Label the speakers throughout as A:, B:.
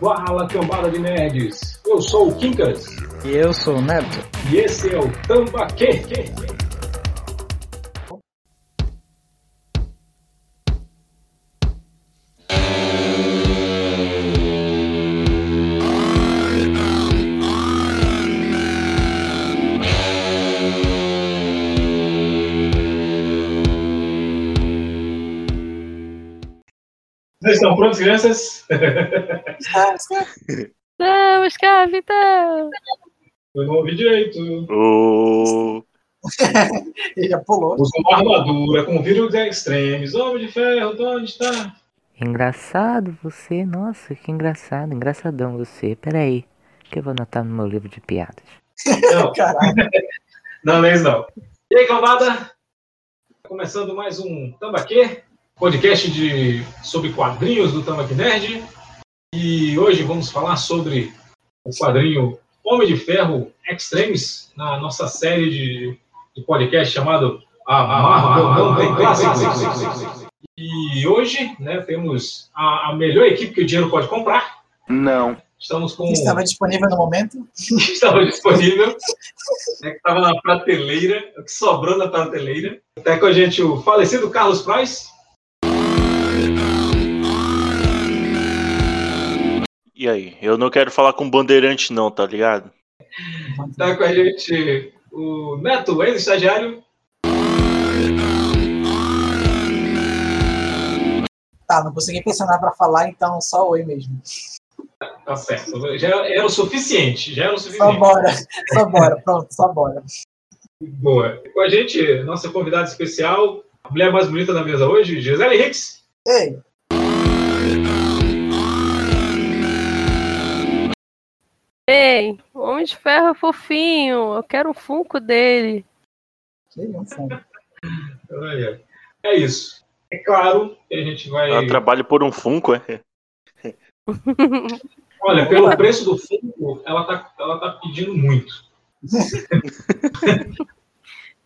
A: Fala, cambada de nerds! Eu sou o Kinkas.
B: E eu sou o Neto.
A: E esse é o Tambaquê. Prontos, crianças?
C: Vamos, capitão!
A: Eu não ouvi direito.
D: O...
B: Ele já pulou.
A: Usou uma armadura com vírus extremes. Homem de ferro, de onde está?
E: Engraçado você, nossa, que engraçado, engraçadão você. Peraí, que eu vou anotar no meu livro de piadas.
A: Não,
B: Caralho.
A: não, não é isso não. E aí, cambada? Começando mais um Tambaquê, podcast de, sobre quadrinhos do Tambaquê Nerd. E hoje vamos falar sobre o quadrinho Homem de Ferro Extremes, na nossa série de, de podcast chamado. E hoje né, temos a, a melhor equipe que o dinheiro pode comprar.
D: Não.
A: Estamos com.
B: Estava disponível no momento.
A: estava disponível, né, estava na prateleira, o que sobrou na prateleira. Até com a gente o falecido Carlos Price.
D: E aí? Eu não quero falar com bandeirante, não, tá ligado?
A: Está com a gente o Neto, ex-estagiário.
B: Tá, não consegui nada pra falar, então só oi mesmo.
A: Tá certo. Já era o suficiente. Já era o
B: Só
A: suficiente.
B: bora, só bora, pronto, só bora.
A: Boa. Com a gente, nossa convidada especial, a mulher mais bonita da mesa hoje, Gisele Hicks.
B: Ei,
C: Ei, o Homem de Ferro é fofinho. Eu quero um funko dele.
A: É isso. É claro que a gente vai.
D: Ela trabalha por um Funko, é?
A: Olha, pelo preço do Funko, ela tá, ela tá pedindo muito.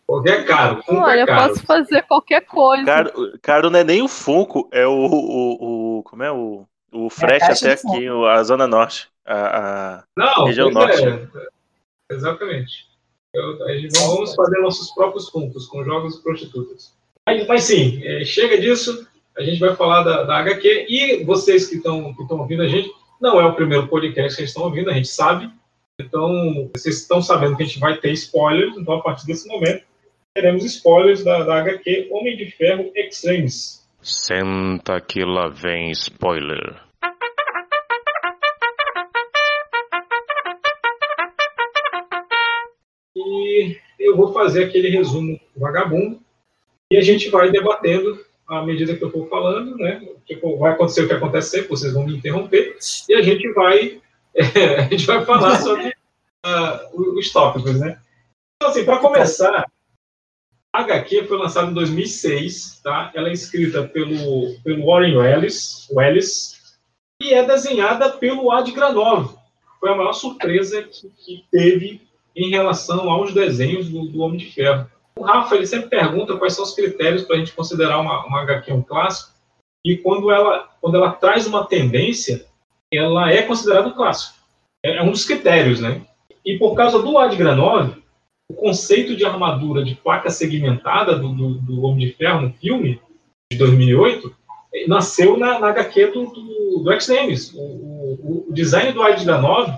A: Porque é caro. Funko
C: Olha,
A: é
C: eu
A: caro.
C: posso fazer qualquer coisa.
D: Caro, caro não é nem o Funko, é o. o, o- como é o. O frete
B: caixa
D: até aqui, a Zona Norte. A, a-
A: Não,
D: Região
A: pois
D: Norte.
A: é. Exatamente. Eu, a gente vamos fazer nossos próprios Funkos com jogos e prostitutas. Mas, mas sim, é, chega disso. A gente vai falar da, da HQ. E vocês que estão que estão ouvindo a gente, não é o primeiro podcast que vocês estão ouvindo, a gente sabe. Então, vocês estão sabendo que a gente vai ter spoilers. Então, a partir desse momento, teremos spoilers da, da HQ Homem de Ferro Extremes.
F: Senta que lá vem spoiler.
A: e eu vou fazer aquele resumo vagabundo e a gente vai debatendo à medida que eu for falando, né? Tipo, vai acontecer o que acontecer, vocês vão me interromper e a gente vai a gente vai falar sobre ah, os tópicos, né? Então, assim, para começar, a HQ foi lançada em 2006, tá? Ela é escrita pelo, pelo Warren Ellis, Ellis e é desenhada pelo Ad Granov. Foi a maior surpresa que, que teve em relação aos desenhos do, do Homem de Ferro. O Rafa ele sempre pergunta quais são os critérios para a gente considerar uma, uma HQ um clássico, e quando ela, quando ela traz uma tendência, ela é considerada um clássico. É, é um dos critérios, né? E por causa do Ad Granov, o conceito de armadura de placa segmentada do, do, do Homem de Ferro no filme de 2008 eh, nasceu na, na HQ do, do, do X-Names. O, o, o design do Ad Granov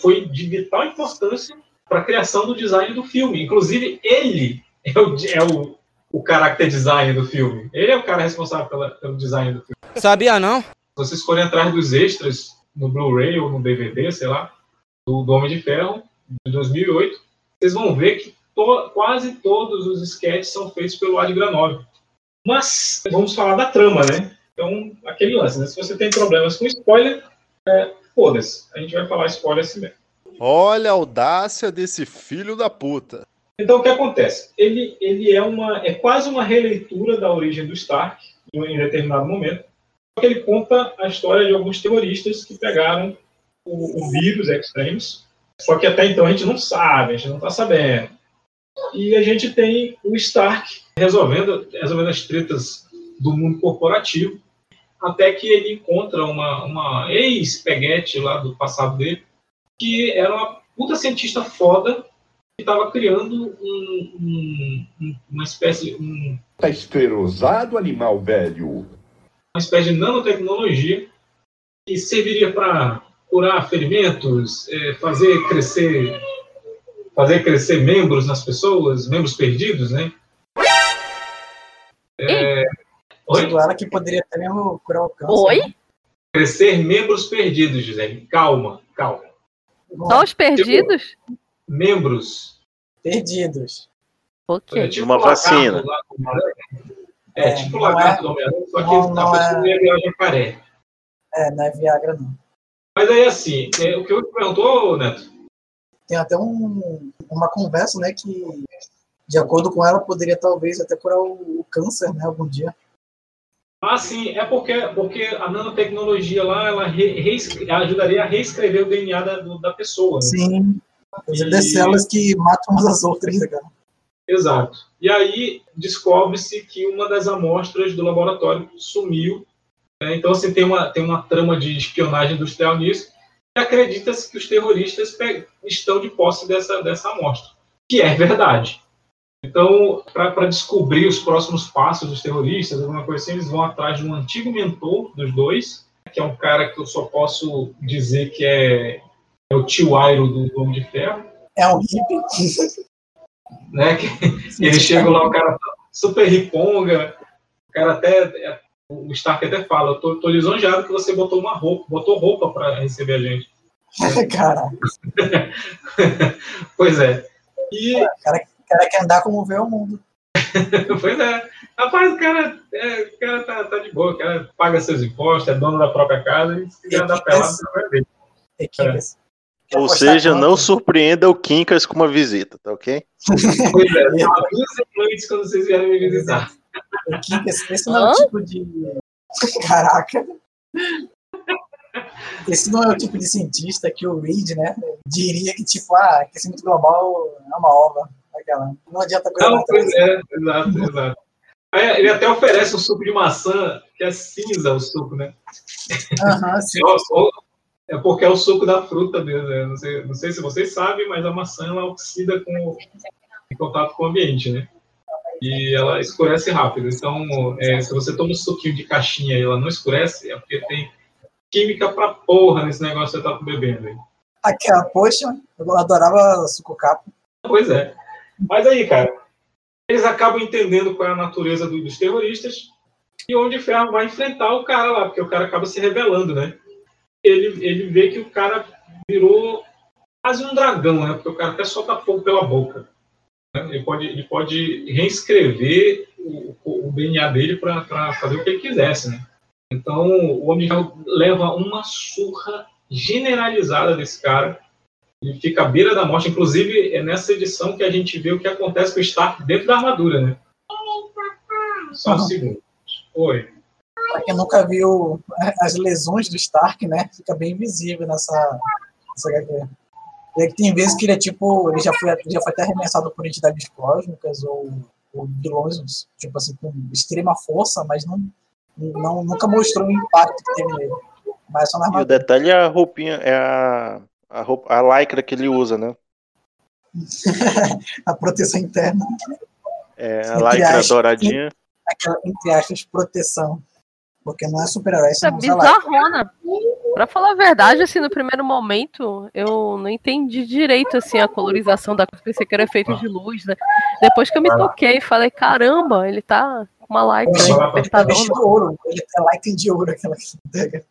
A: foi de vital importância para a criação do design do filme. Inclusive, ele é o, é o, o character design do filme. Ele é o cara responsável pela, pelo design do filme.
G: Sabia não?
A: Se vocês forem atrás dos extras no Blu-ray ou no DVD, sei lá, do, do Homem de Ferro, de 2008, vocês vão ver que to- quase todos os sketches são feitos pelo Ad Granov. Mas vamos falar da trama, né? Então, aquele lance, né? Se você tem problemas com spoiler, é, foda-se. A gente vai falar spoiler assim mesmo.
H: Olha a audácia desse filho da puta.
A: Então, o que acontece? Ele, ele é, uma, é quase uma releitura da origem do Stark, em determinado momento. Só que ele conta a história de alguns terroristas que pegaram o, o vírus Extremes. Só que até então a gente não sabe, a gente não está sabendo. E a gente tem o Stark resolvendo, resolvendo as tretas do mundo corporativo, até que ele encontra uma, uma ex-peguete lá do passado dele, que era uma puta cientista foda, que estava criando um, um, um, uma espécie um,
G: Tá esclerosado, animal velho.
A: uma espécie de nanotecnologia que serviria para curar ferimentos, eh, fazer crescer fazer crescer membros nas pessoas, membros perdidos, né? É, Oi?
B: Tipo, ela que poderia até mesmo curar o câncer.
C: Oi?
B: né?
A: Crescer membros perdidos, Gisele. Calma, calma.
C: Só os perdidos?
A: Membros.
B: Perdidos.
C: Ok.
A: É tipo
D: Uma vacina.
A: É,
B: É,
A: tipo o
B: não
A: lagarto
B: é-
A: do Homem-Aranha, só que
B: não-
A: a
B: não é-
A: jacaré.
B: É, não é Viagra, não.
A: Mas aí, assim, é, o que eu te perguntou, Neto,
B: Tem até um, uma conversa, né, que de acordo com ela poderia talvez até curar o, o câncer, né, algum dia.
A: Ah, sim, é porque, porque a nanotecnologia lá, ela re- reescre- ajudaria a reescrever o DNA da, da pessoa. né?
B: Sim.
A: E-
B: células que matam umas às outras, né, cara?
A: Exato. E aí descobre-se que uma das amostras do laboratório sumiu. Né? Então, assim, tem uma, tem uma trama de espionagem industrial nisso. E acredita-se que os terroristas estão de posse dessa, dessa amostra, que é verdade. Então, para descobrir os próximos passos dos terroristas, alguma coisa assim, eles vão atrás de um antigo mentor dos dois, que é um cara que eu só posso dizer que é, é o tio Airo do Homem de Ferro,
B: É um hippie.
A: né? Que ele chega lá, o cara tá super riponga, o cara até, o Stark até fala, eu tô, tô lisonjeado que você botou uma roupa, botou roupa para receber a gente.
B: cara,
A: pois é. E,
B: o cara, cara quer andar como vê o mundo.
A: pois é. Rapaz, o cara, é, o cara tá, tá de boa, o cara paga seus impostos, é dono da própria casa, e se quiser andar pelado, você vai ver.
B: Equipes. Quer
D: Ou seja, não surpreenda o Quincas com uma visita, tá ok?
A: Pois é, avisem antes quando vocês vierem me visitar.
B: Esse não é o tipo de. Caraca. Esse não é o tipo de cientista que o Reed, né, diria que, tipo, ah, aquecimento global é uma ova. Aquela. Não adianta coisa
A: Não, pois é, exato, exato. Aí, ele até oferece um suco de maçã, que é cinza o suco, né?
B: Aham, sim.
A: Ou- É porque é o suco da fruta mesmo. né? Não, sei, não sei se vocês sabem, mas a maçã ela oxida com, em contato com o ambiente, né? E ela escurece rápido. Então, é, se você toma um suquinho de caixinha e ela não escurece, é porque tem química pra porra nesse negócio que você tá bebendo. aí.
B: Aquela, poxa, eu adorava suco capo.
A: Pois é. Mas aí, cara, eles acabam entendendo qual é a natureza do- dos terroristas e onde o Ferro vai enfrentar o cara lá, porque o cara acaba se rebelando, né? Ele, ele vê que o cara virou quase um dragão, né? Porque o cara até solta fogo pela boca. Né? Ele, pode, ele pode reescrever o, o- DNA dele para fazer o que ele quisesse, né? Então, o Homem de Ferro leva uma surra generalizada desse cara ele fica à beira da morte. Inclusive, é nessa edição que a gente vê o que acontece com o Stark dentro da armadura, né? Só um segundo. Oi.
B: Pra quem nunca viu as lesões do Stark, né? Fica bem visível nessa, nessa HQ. E aí tem vezes que ele é tipo, ele já foi, já foi até arremessado por entidades cósmicas ou, ou vilões, tipo assim, com extrema força, mas não, não, nunca mostrou o impacto que teve nele. Mas só na
D: E o detalhe é a roupinha, é a, a, roupa, a lycra que ele usa, né?
B: a proteção interna,
D: É a lycra douradinha.
B: aquela, entre aspas, proteção. Porque não é super-herói,
C: Isso é bizarrona. Pra falar a verdade, assim, no primeiro momento, eu não entendi direito, assim, a colorização da coisa. Pensei que era efeito de luz, né? Depois que eu me toquei, falei, caramba, ele tá com uma like
B: Ele tá
C: apertadona.
B: vestido ouro, ele é light de ouro, aquela que pega.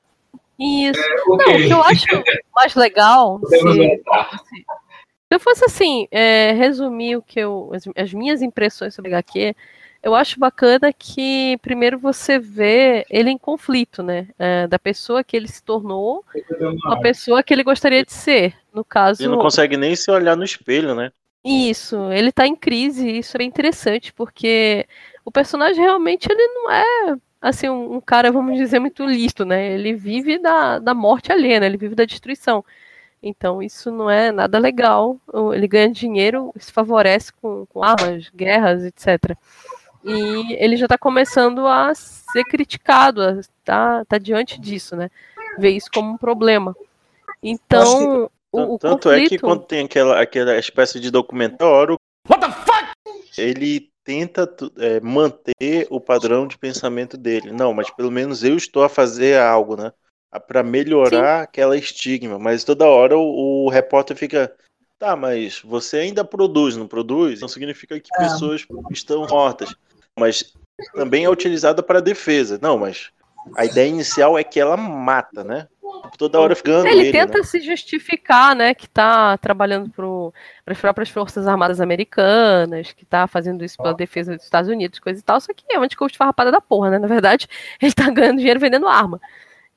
C: Isso.
A: É,
C: Não, o que eu acho mais legal, se, se eu fosse assim, é, resumir o que eu, as, as minhas impressões sobre HQ, eu acho bacana que primeiro você vê ele em conflito, né? É, da pessoa que ele se tornou com a pessoa que ele gostaria de ser. No caso,
D: Ele não consegue nem se olhar no espelho, né?
C: isso, ele tá em crise, e isso é interessante, porque o personagem realmente ele não é assim, um, um cara, vamos dizer, muito listo, né? Ele vive da, da morte alheia, né? Ele vive da destruição. Então isso não é nada legal. Ele ganha dinheiro, se favorece com, com armas, guerras, etc. E ele já está começando a ser criticado, a tá, tá diante disso, né? Ver isso como um problema. Então, o, o
D: Tanto
C: conflito...
D: é que quando tem aquela, aquela espécie de documentário, ele tenta é, manter o padrão de pensamento dele. Não, mas pelo menos eu estou a fazer algo, né? Para melhorar aquela estigma. Mas toda hora o, o repórter fica. Tá, mas você ainda produz, não produz? Não significa que
B: É.
D: pessoas estão mortas. Mas também é utilizada para defesa. Não, mas a ideia inicial é que ela mata, né? Toda hora ficando
C: Ele
D: ele,
C: tenta
D: né?
C: se justificar, né, que tá trabalhando para as próprias Forças Armadas Americanas, que tá fazendo isso pela defesa dos Estados Unidos, coisa e tal, só que é uma desculpa farrapada da porra, né? Na verdade, ele tá ganhando dinheiro vendendo arma.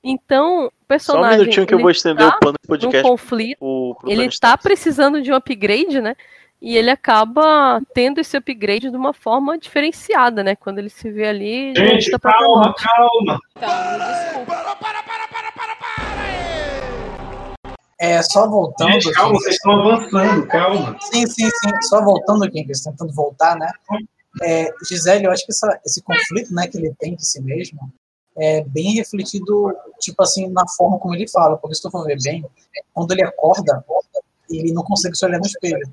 C: Então, o
D: Só um
C: personagem.
D: minutinho que eu vou estender
C: tá
D: o pano do podcast
C: conflito,
D: pro, pro
C: ele tá precisando de um upgrade, né? E ele acaba tendo esse upgrade de uma forma diferenciada, né? Quando ele se vê ali
A: Gente,
C: da própria
A: calma,
C: morte.
A: calma.
B: É, só voltando.
A: Gente, calma, vocês estão avançando, calma.
B: Sim, sim, sim. Só voltando aqui, eles tentando voltar, né? É, Gisele, eu acho que essa- esse conflito né, que ele tem de si mesmo é bem refletido, tipo assim, na forma como ele fala. Porque se tu for ver bem, quando ele acorda, ele não consegue se olhar no espelho.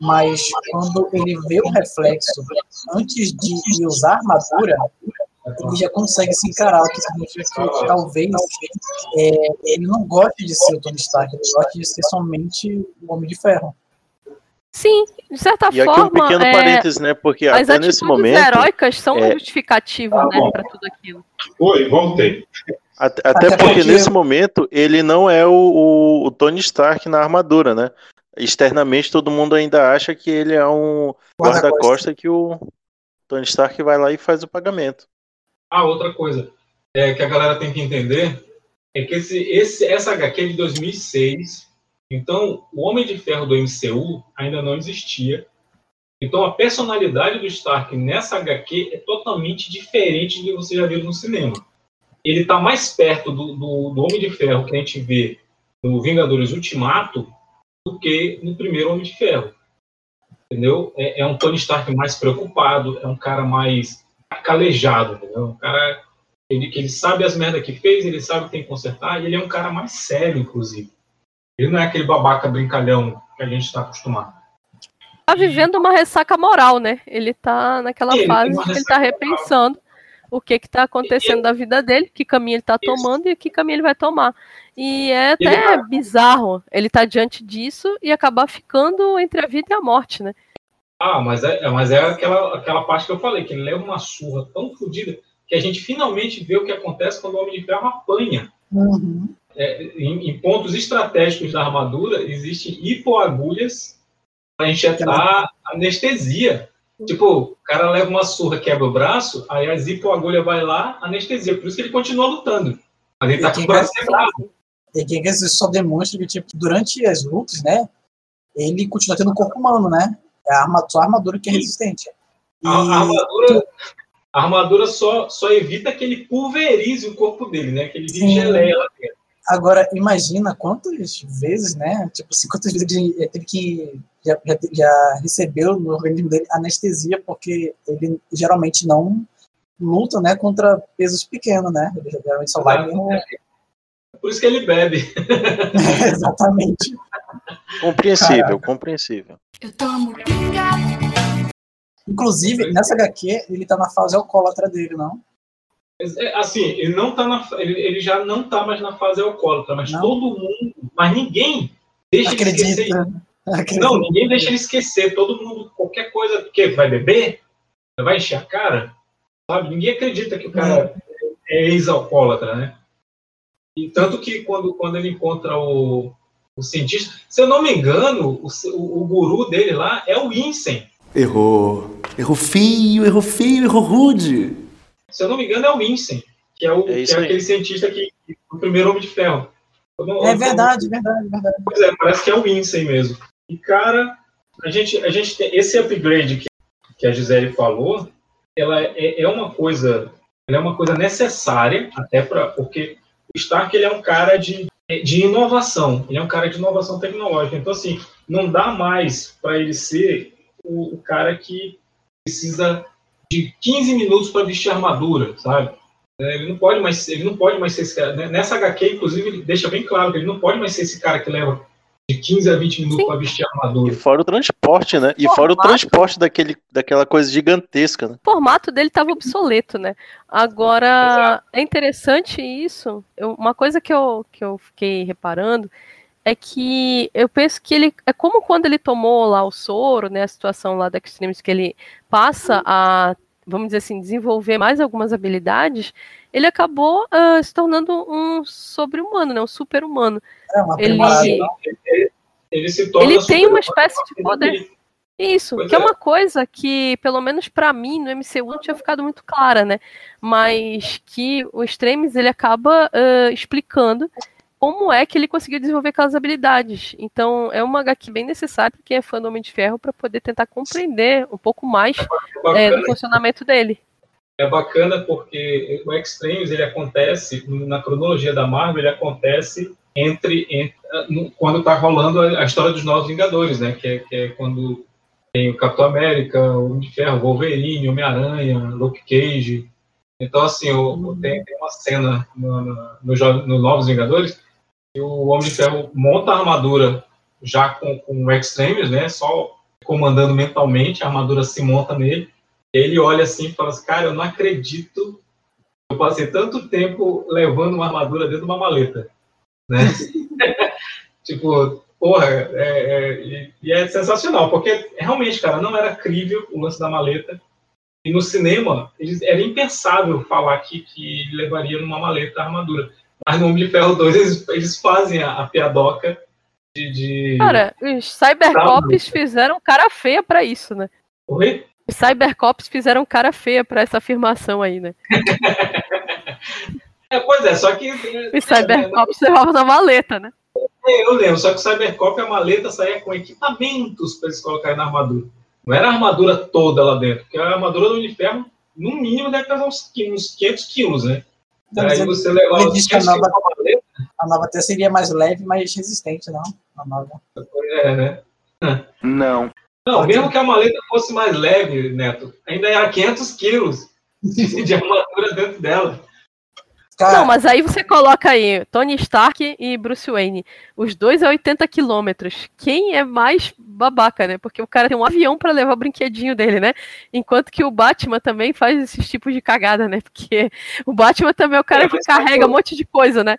B: Mas quando ele vê o reflexo antes de usar a armadura, ele já consegue se encarar, o que significa que talvez é, ele não goste de ser o Tony Stark, ele gosta de ser somente o Homem de Ferro.
C: Sim, de certa
D: E aqui
C: forma.
D: um pequeno
C: é,
D: parênteses, né? Porque
C: as
D: até nesse momento.
C: heróicas são uma
D: é-
C: justificativa,
A: Tá
C: né, para tudo aquilo.
A: Oi, voltei.
D: Até, até
B: Até
D: porque nesse momento ele não é o, o- o Tony Stark na armadura, né? Externamente todo mundo ainda acha que ele é um
B: Guarda-costa.
D: guarda-costa que o Tony Stark vai lá e faz o pagamento.
A: Ah, outra coisa é, que a galera tem que entender é que esse, esse, essa HQ é de 2006, então o Homem de Ferro do MCU ainda não existia. Então a personalidade do Stark nessa HQ é totalmente diferente do que você já viu no cinema. Ele está mais perto do, do, do Homem de Ferro que a gente vê no Vingadores Ultimato do que no primeiro Homem de Ferro. Entendeu? É, é um Tony Stark mais preocupado, é um cara mais calejado, entendeu? Um cara ele, que ele sabe as merdas que fez, ele sabe que tem que consertar, e ele é um cara mais sério, inclusive. Ele não é aquele babaca brincalhão que a gente está acostumado.
C: Tá vivendo uma ressaca moral, né? Ele tá naquela
A: Ele
C: fase que ele tá
A: ressaca moral.
C: repensando o que que tá acontecendo da vida dele, que caminho ele tá
A: Isso.
C: tomando e que caminho ele vai tomar. E é
A: Ele
C: até
A: tá-
C: bizarro ele tá diante disso e acabar ficando entre a vida e a morte, né?
A: Ah, mas é, é- mas é aquela, aquela parte que eu falei, que ele leva uma surra tão fodida que a gente finalmente vê o que acontece quando o Homem de Ferro apanha.
B: Uhum.
A: É, em, em pontos estratégicos da armadura, existem hipoagulhas para injetar anestesia. Tipo, o cara leva uma surra, quebra o braço, aí as hipoagulha vai lá, anestesia. Por isso que ele continua lutando. Mas ele tá com o braço quebrado.
B: E que isso só demonstra que, tipo, durante as lutas, né, ele continua tendo um corpo humano, né? É a arma- só a armadura que é resistente. E,
A: A, a armadura, a armadura só, só evita que ele pulverize o corpo dele, né? Que ele vire geleia lá dentro.
B: Agora, imagina quantas vezes, né? Tipo assim, quantas vezes ele teve que. Já, já, já recebeu no organismo dele anestesia, porque ele geralmente não luta, né, contra pesos pequenos, né? Ele geralmente só vai mesmo.
A: Por isso que ele bebe.
B: Exatamente.
D: Compreensível,
B: Caraca.
D: compreensível.
I: Eu tomo pinga.
B: Inclusive, nessa HQ, ele tá na fase alcoólatra dele, não?
A: É, Assim, ele não tá na, ele, ele já não tá mais na fase alcoólatra, mas
B: Não?
A: todo mundo, mas ninguém deixa ele esquecer.
B: Acredita. Acredita.
A: Não, ninguém deixa ele esquecer. Todo mundo, qualquer coisa, que vai beber, vai encher a cara, sabe? Ninguém acredita que o cara é ex-alcoólatra, né? E tanto que quando, quando ele encontra o, o cientista, se eu não me engano, o, o, o guru dele lá é o Insem.
J: Errou. Errou feio, errou feio, errou rude.
A: Se eu não me engano, é o Insem, que é, o,
D: É
A: que é aquele cientista que o primeiro Homem de Ferro. Não-
B: É
A: eu não-
B: verdade, verdade, verdade.
A: Pois é, parece que é o Insem mesmo. E, cara, a gente, a gente tem esse upgrade que, que a Gisele falou, ela é, é uma coisa, ela é uma coisa necessária, até para porque o Stark ele é um cara de, de inovação, ele é um cara de inovação tecnológica. Então, assim, não dá mais para ele ser o, o cara que precisa de 15 minutos para vestir armadura, sabe? É, ele não pode mais, ele não pode mais ser esse cara. Né? Nessa HQ, inclusive, ele deixa bem claro que ele não pode mais ser esse cara que leva de 15 a 20 minutos para vestir armadura.
D: E fora o transporte, né? E fora o transporte daquele, daquela coisa gigantesca, né?
C: O formato dele estava obsoleto, né? Agora, é interessante isso. Eu- uma coisa que eu, que eu fiquei reparando é que eu penso que ele. É como quando ele tomou lá o soro, né? A situação lá da Extremis, que ele passa a, vamos dizer assim, desenvolver mais algumas habilidades, ele acabou ah, se tornando um sobre-humano, né? Um super-humano.
B: É uma
C: Ele-.
A: Ele, ele se torna
C: Ele tem uma espécie de poder. Isso,
A: Pois
C: que é.
A: é.
C: uma coisa que, pelo menos pra mim, no MCU não tinha ficado muito clara, né? Mas que o Extremes ele acaba ah, explicando como é que ele conseguiu desenvolver aquelas habilidades. Então, é uma HQ bem necessária para quem é fã do Homem de Ferro para poder tentar compreender um pouco mais
A: Bacana,
C: é, do funcionamento dele.
A: é bacana porque o Extremes ele acontece na cronologia da Marvel, ele acontece entre, entre quando está rolando a, história dos Novos Vingadores, né? Que é, que é quando tem o Capitão América, o Homem de Ferro, o Wolverine, Homem-Aranha, Luke Cage. Então, assim, o- tem, tem uma cena no, no, no no Novos Vingadores que o Homem de Ferro monta a armadura já com, com Extremes, né? Só comandando mentalmente, a armadura se monta nele. Ele olha assim e fala assim, cara, eu não acredito eu passei tanto tempo levando uma armadura dentro de uma maleta, né? tipo, porra, é, é, e, e é sensacional, porque realmente, cara, não era crível o lance da maleta. E no cinema, era impensável falar que, que levaria numa maleta a armadura. Mas no Homem de Ferro 2, eles, eles fazem a, a piadoca de... de...
C: Cara, os Cybercops fizeram cara feia pra isso, né?
A: Oi?
C: Os Cybercops fizeram cara feia pra essa afirmação aí, né?
A: É, pois é, só que...
C: Os Cybercops levavam na maleta, né?
A: É, eu lembro, só que o Cybercop, a maleta saía com equipamentos para eles colocarem na armadura. Não era a armadura toda lá dentro, porque a armadura do Ferro, no mínimo, deve pesar uns, uns 500 quilos, né?
B: Então,
A: você levar
B: ele diz que a
A: 500
B: nova,
A: maleta,
B: a nova até seria mais leve, mais resistente, não? A nova.
A: é, né?
J: Não.
A: Não, mesmo que a maleta fosse mais leve, Neto, ainda era 500 quilos de armadura dentro dela.
B: Cara,
C: Não, mas aí você coloca aí Tony Stark e Bruce Wayne. Os dois a 80 quilômetros. Quem é mais babaca, né? Porque o cara tem um avião pra levar o brinquedinho dele, né? Enquanto que o Batman também faz esses tipos de cagada, né? Porque o Batman também é o cara
A: É,
C: que carrega um monte de coisa, né?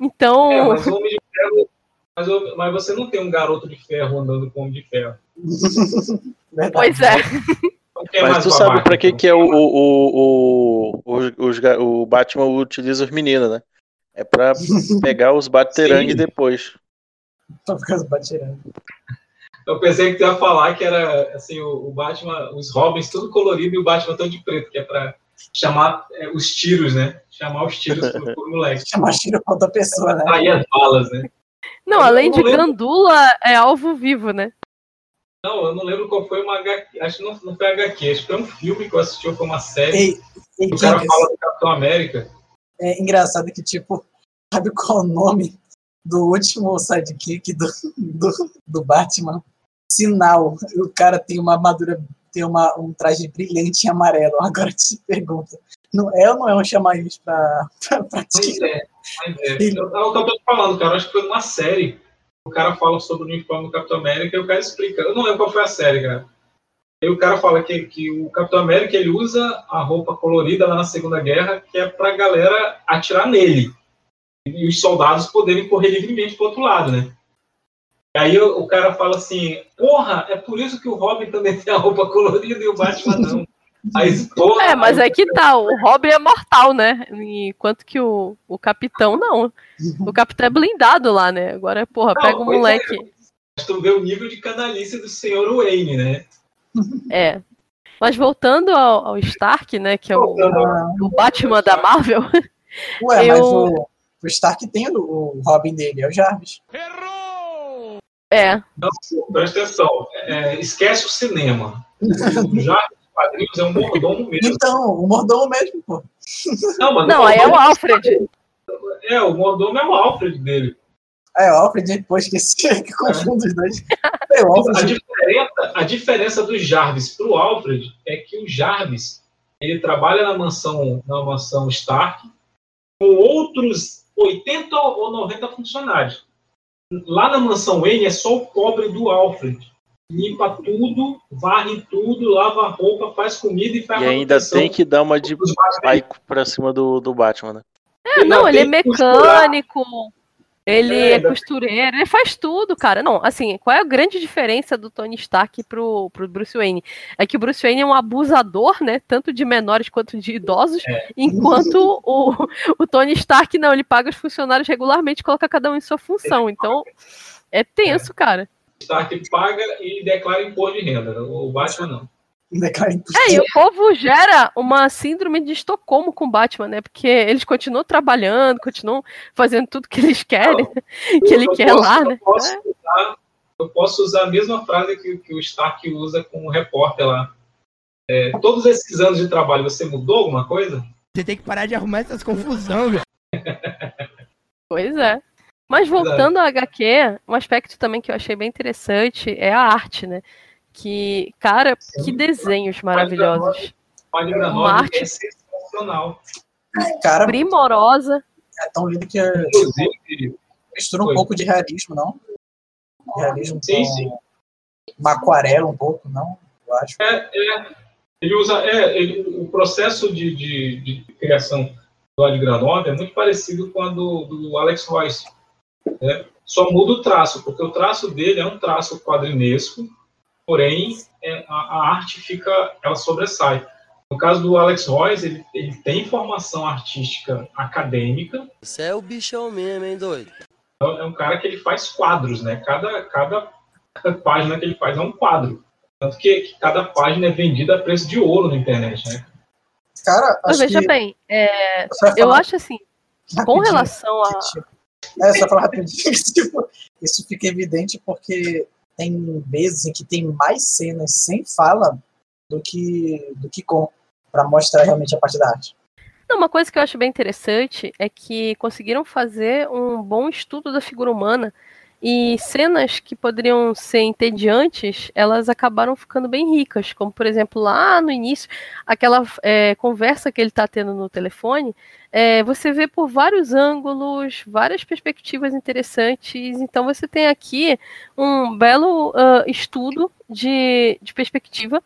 C: Então.
A: É, mas o Homem de Ferro. Mas, o- mas você não tem um garoto de ferro andando com o Homem de Ferro.
B: verdade.
C: Pois é.
A: Então, é
D: Mas tu sabe
A: babaca,
D: pra que,
A: então?
D: que é o, o, o, o, os o Batman utiliza os meninos, né? É pra pegar os baterangue depois.
B: Tô ficando batirando.
A: Eu pensei que tu ia falar que era assim, o, Batman, os Robins tudo colorido e o Batman todo de preto, que é pra chamar é, os tiros, né? Chamar os tiros pro, pro moleque.
B: Chamar tiro pra outra pessoa, né?
A: Aí as balas, né?
C: Não,
A: Eu
C: além
A: não
C: de
A: lembro.
C: gandula, é alvo vivo, né?
A: Não, eu não lembro qual foi uma HQ. Acho que não, não foi HQ, acho que foi um filme que eu assisti, ou foi uma série.
B: Ei, ei,
A: o cara fala do Capitão América.
B: é engraçado que, tipo, sabe qual o nome do último sidekick do, do, do Batman? Sinal. O cara tem uma armadura, tem uma, um traje brilhante em amarelo. Agora eu te pergunto, não é ou não é um chamariz pra, pra, pra ti?
A: é, mas é. Eu, é o que eu tô falando, cara. Acho que foi uma série. O cara fala sobre o uniforme do Capitão América e o cara explica. Eu não lembro qual foi a série, cara. E o cara fala que, que o Capitão América ele usa a roupa colorida lá na Segunda Guerra, que é pra galera atirar nele. E os soldados poderem correr livremente pro outro lado, né? Aí o, o cara fala assim: Porra, é por isso que o Robin também tem a roupa colorida e o Batman não. Aí, porra,
C: É, mas
A: aí-
C: é que tá, o Robin é mortal, né? Enquanto que o, o capitão não. O capitão é blindado lá, né? Agora, porra,
A: Não,
C: pega o
A: é.
C: moleque.
A: Mas tu vê o nível de canalice do senhor Wayne, né?
C: É. Mas voltando ao, ao Stark, né? Que é o, o Batman da Marvel.
B: ué, mas
C: Eu-
B: o, o Stark tem o, o Robin dele, é o Jarvis.
C: É.
A: Presta atenção. É, esquece o cinema. Já os quadrinhos é um mordomo mesmo.
B: Então, o mordomo mesmo, pô.
A: Não, mas
C: Não, aí é o Alfred.
A: É, o mordomo é o Alfred dele.
B: É, o Alfred, depois que esqueci, que confundo os dois. É, o
A: A
B: Alfred,
A: diferença, a diferença do Jarvis pro Alfred é que o Jarvis ele trabalha na mansão, na mansão Stark com outros 80 ou 90 funcionários. Lá na mansão Wayne é só o pobre do Alfred. Limpa tudo, varre tudo, lava a roupa, faz comida e faz
D: E ainda tem que dar uma de. Spike pra cima do, do Batman, né?
C: É, não, ele é
A: que costurar.
C: Ele
A: É,
C: é, costureiro, ele faz tudo, cara. Não, assim, qual é a grande diferença do Tony Stark pro, pro Bruce Wayne? É que o Bruce Wayne é um abusador, né? Tanto de menores quanto de idosos,
A: É.
C: enquanto o, o Tony Stark não, ele paga os funcionários regularmente e coloca cada um em sua função. Então, é tenso, cara.
A: Stark paga e declara imposto de renda. O Batman não.
B: Declara
C: É, e o povo gera uma síndrome de Estocolmo com o Batman, né? Porque eles continuam trabalhando, continuam fazendo tudo que eles querem, que ele
A: Eu
C: quer
A: posso-
C: lá,
A: eu
C: né?
A: Posso usar, eu posso usar a mesma frase que, que o Stark usa com o repórter lá. É, todos esses anos de trabalho, você mudou alguma coisa?
I: Você tem que parar de arrumar essas confusão, velho.
C: Pois é. Mas voltando ao HQ, um aspecto também que eu achei bem interessante é a arte, né? Que, cara, que desenhos maravilhosos.
A: Magna
C: Uma
A: Nova
C: arte
A: é sensacional.
B: Cara,
C: primorosa.
B: é tão lindo que é,
A: Inclusive,
B: mistura um
A: Foi.
B: pouco de realismo, não? Realismo
A: Sim,
B: com
A: sim.
B: uma aquarela um pouco, não? Eu acho.
A: é, é, ele usa. É, ele- o processo de, de, de criação do Ad Granova é muito parecido com a do, do Alex Royce. né? Só muda o traço, porque o traço dele é um traço quadrinesco, porém é, a, a arte fica, ela sobressai. No caso do Alex Royce, ele, ele tem formação artística acadêmica,
K: Você é o bichão mesmo, hein, doido?
A: então, é um cara que ele faz quadros, né? Cada, cada, cada página que ele faz é um quadro. Tanto que, que cada página é vendida a preço de ouro na internet, né?
B: Cara,
C: Mas
B: acho
C: veja
B: que.
C: bem, é, eu
B: falar
C: acho assim, com
B: rapidinho
C: relação a.
B: tipo, É, só falar rapidinho. tipo, isso fica evidente porque tem vezes em que tem mais cenas sem fala do que, do que com, para mostrar realmente a parte da arte.
C: Não, uma coisa que eu acho bem interessante é que conseguiram fazer um bom estudo da figura humana e cenas que poderiam ser entediantes, elas acabaram ficando bem ricas, como por exemplo lá no início, aquela é, conversa que ele está tendo no telefone, é, você vê por vários ângulos, várias perspectivas interessantes, então você tem aqui um belo ah, estudo de, de perspectiva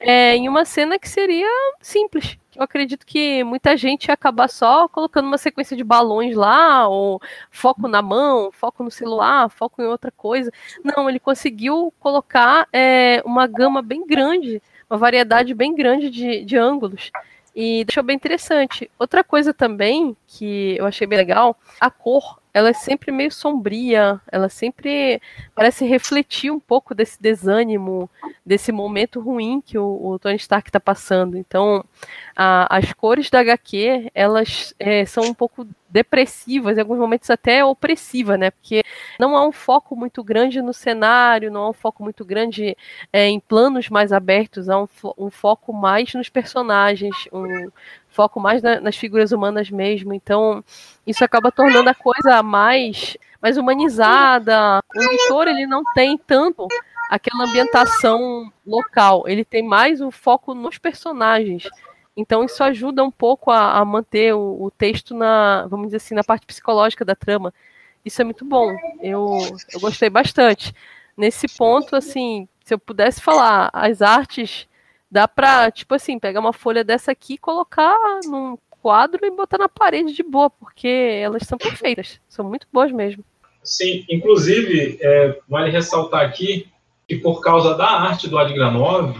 C: é, em uma cena que seria simples. Eu acredito que muita gente ia acabar só colocando uma sequência de balões lá, ou foco na mão, foco no celular, foco em outra coisa. Não, ele conseguiu colocar é, uma gama bem grande, uma variedade bem grande de, de ângulos. E deixou bem interessante. Outra coisa também que eu achei bem legal, a cor, ela é sempre meio sombria, ela sempre parece refletir um pouco desse desânimo, desse momento ruim que o, o Tony Stark está passando. Então, a- as cores da HQ, elas é, são um pouco depressivas, em alguns momentos até opressivas, né? Porque não há um foco muito grande no cenário, não há um foco muito grande é, em planos mais abertos, há um, um foco mais nos personagens, um foco mais na- nas figuras humanas mesmo. Então, isso acaba tornando a coisa mais, mais humanizada. O leitor, ele não tem tanto aquela ambientação local, ele tem mais o foco nos personagens. Então isso ajuda um pouco a, a manter o, o texto na, vamos dizer assim, na parte psicológica da trama. Isso é muito bom. Eu, eu gostei bastante. Nesse ponto, assim, se eu pudesse falar, as artes dá pra, tipo assim, pegar uma folha dessa aqui, colocar num quadro e botar na parede de boa, porque elas são perfeitas. São muito boas mesmo.
A: Sim, inclusive, é, vale ressaltar aqui que por causa da arte do Ad Granov,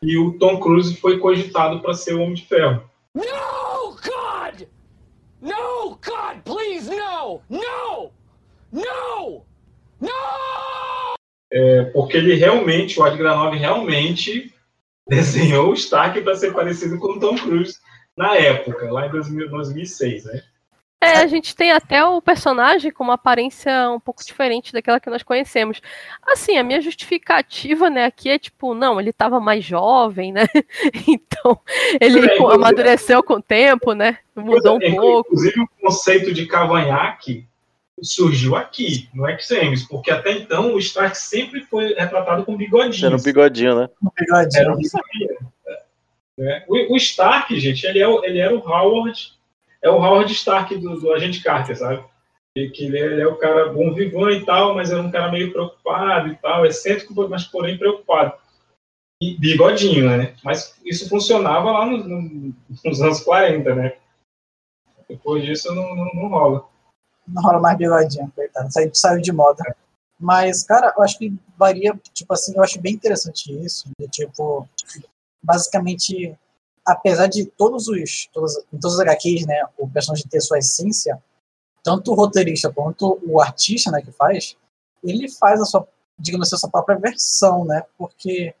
A: e o Tom Cruise foi cogitado para ser o Homem de Ferro.
L: No, God! No, God, please, no! No! No! No!
A: É, porque ele realmente, o Ad Granov realmente desenhou o Stark para ser parecido com o Tom Cruise na época, lá em 2000, 2006, né?
C: É, a gente tem até o personagem com uma aparência um pouco diferente daquela que nós conhecemos. Assim, a minha justificativa, né, aqui é tipo, não, ele estava mais jovem, né? Então, ele
A: É,
C: amadureceu com o tempo, né? Mudou um
A: É,
C: pouco.
A: Inclusive, o conceito de cavanhaque surgiu aqui, no X-Games, porque até então o Stark sempre foi retratado com bigodinho.
D: Sendo bigodinho, né?
B: Um bigodinho.
A: Era o que sabia. Né? O, o, Stark, gente, ele, é, ele era o Howard, é o Howard Stark do, do Agente Carter, sabe? E, que ele, ele, é o cara bom vivão e tal, mas é um cara meio preocupado e tal, excêntrico, mas porém preocupado. E bigodinho, né? Mas isso funcionava lá no, no, nos anos 40, né? Depois disso não, não, não rola.
B: Não rola mais bigodinho, coitado. Saiu, saiu de moda. Mas, cara, eu acho que varia, tipo assim, eu acho bem interessante isso. De, tipo, basicamente, apesar de todos os, todos, em todos os HQs, né, o personagem ter sua essência, tanto o roteirista quanto o artista, né, que faz, ele faz a sua, digamos assim, a sua própria versão, né, porque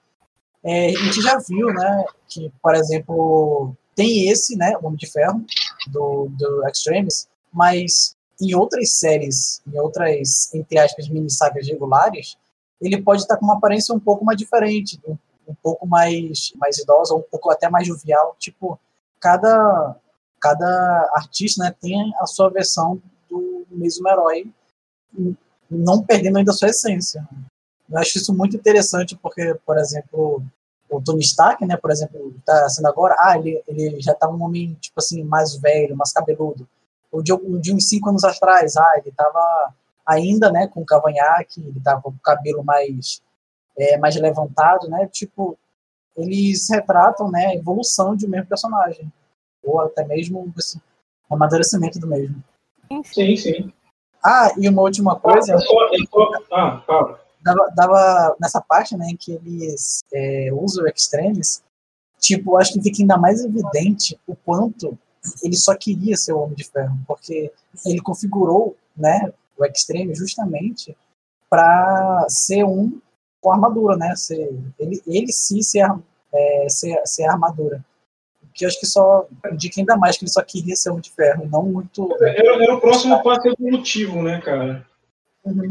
B: é, a gente já viu, né, que, por exemplo, tem esse, né, o Homem de Ferro, do, do Extremes, mas em outras séries, em outras, entre aspas, mini-sagas regulares, ele pode estar com uma aparência um pouco mais diferente, um, um pouco mais, mais idosa, um pouco até mais jovial. Tipo, cada, cada artista né, tem a sua versão do mesmo herói, não perdendo ainda a sua essência. Eu acho isso muito interessante porque, por exemplo, o Tony Stark, né, por exemplo, está sendo agora, ah, ele, ele já tá um homem, tipo assim, mais velho, mais cabeludo. O de, de uns cinco anos atrás, ah, ele estava ainda, né, com cavanhaque, ele estava com o cabelo mais, é, mais levantado, né, tipo, eles retratam, né, a evolução de um mesmo personagem, ou até mesmo assim, o amadurecimento do mesmo.
A: Sim, sim.
B: Ah, e uma última coisa...
A: Ah, fala.
B: Dava, dava nessa parte, né, em que eles é, usam o Extremes, tipo, acho que fica ainda mais evidente o quanto ele só queria ser o Homem de Ferro, porque ele configurou, né, o Extreme justamente para ser um com armadura, né, ser, ele, ele sim ser, é, ser, ser armadura. Que eu acho que só indica ainda mais que ele só queria ser Homem de Ferro, não muito.
A: Era, era o próximo passo evolutivo, né, cara?
B: Uhum.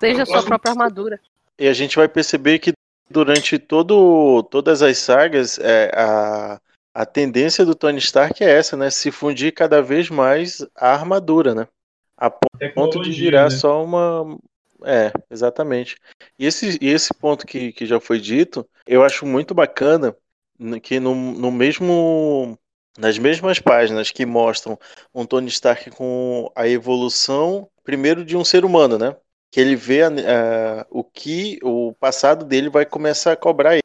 C: Seja a sua própria armadura.
D: E a gente vai perceber que durante todo, todas as sagas, é, a, a tendência do Tony Stark é essa, né? Se fundir cada vez mais a armadura, né? A ponto de virar né? só uma. É, exatamente. E esse, e esse ponto que, que já foi dito, eu acho muito bacana que no, no mesmo. Nas mesmas páginas que mostram um Tony Stark com a evolução, primeiro de um ser humano, né? que ele vê uh, o que o passado dele vai começar a cobrar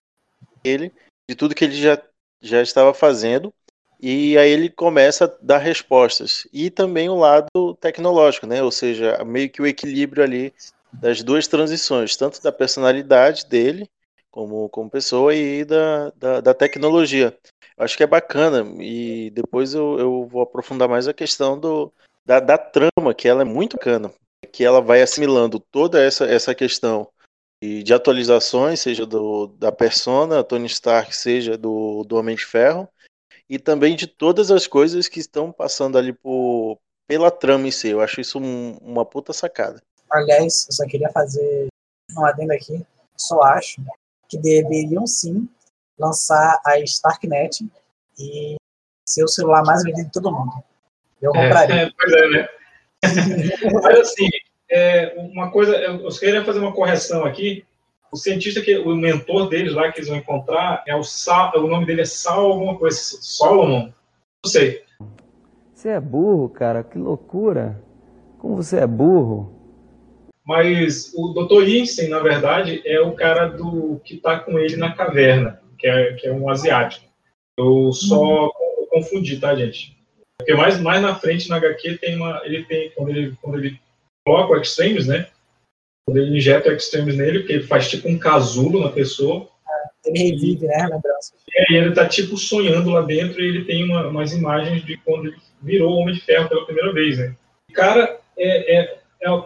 D: ele de tudo que ele já, já estava fazendo e aí ele começa a dar respostas e também o lado tecnológico, né? Ou seja, meio que o equilíbrio ali das duas transições, tanto da personalidade dele como, como pessoa e da, da, da tecnologia. Acho que é bacana e depois eu, eu vou aprofundar mais a questão do, da, da trama, que ela é muito bacana que ela vai assimilando toda essa, essa questão de, de atualizações, seja do, da persona Tony Stark, seja do, do Homem de Ferro, e também de todas as coisas que estão passando ali por, pela trama em si. Eu acho isso um, uma puta sacada.
B: Aliás, eu só queria fazer um adendo aqui. Só acho que deveriam sim lançar a Starknet e ser o celular mais vendido de todo mundo. Eu compraria.
A: É, pois é, né? Mas assim, é, uma coisa, eu queria fazer uma correção aqui. O cientista que o mentor deles lá que eles vão encontrar é o Sal, o nome dele é Sal alguma coisa, Solomon. Não sei.
M: Você é burro, cara, que loucura. Como você é burro?
A: Mas o Dr. Einstein, na verdade, é o cara do que está com ele na caverna, que é, que é um asiático. Eu só uhum. confundi, tá, gente? Porque mais, mais na frente na HQ tem uma. Ele tem. Quando ele, quando ele coloca o Extremes, né? Quando ele injeta o Extremes nele, porque ele faz tipo um casulo na pessoa.
B: Ele revive, né? Lembrança.
A: E ele tá tipo sonhando lá dentro e ele tem uma, umas imagens de quando ele virou Homem de Ferro pela primeira vez, né? Cara, é, é, é,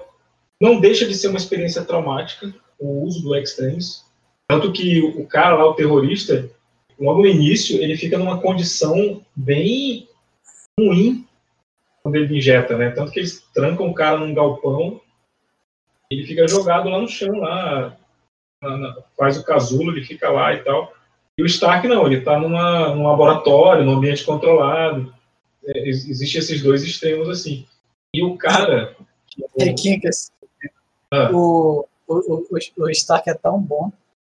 A: não deixa de ser uma experiência traumática o uso do Extremes. Tanto que o cara lá, o terrorista, logo no início, ele fica numa condição bem ruim quando ele injeta, né? Tanto que eles trancam o cara num galpão, ele fica jogado lá no chão, lá, na, na, faz o casulo, ele fica lá e tal. E o Stark não, ele está num laboratório, num ambiente controlado. É, Existem esses dois extremos assim. E o cara.
B: É, Kinkas, ah. o, o, o, Stark é tão bom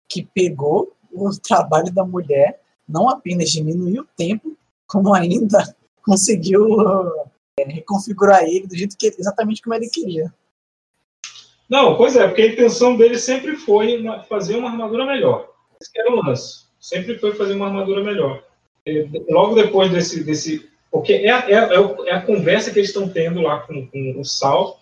B: que pegou o trabalho da mulher não apenas diminuiu o tempo, como ainda conseguiu é, reconfigurar ele do jeito que exatamente como ele queria.
A: Não, pois é, porque a intenção dele sempre foi fazer uma armadura melhor. Esse era o lance. Sempre foi fazer uma armadura melhor. E, logo depois desse, desse porque é, é, é, é a conversa que eles estão tendo lá com, com, o Sal.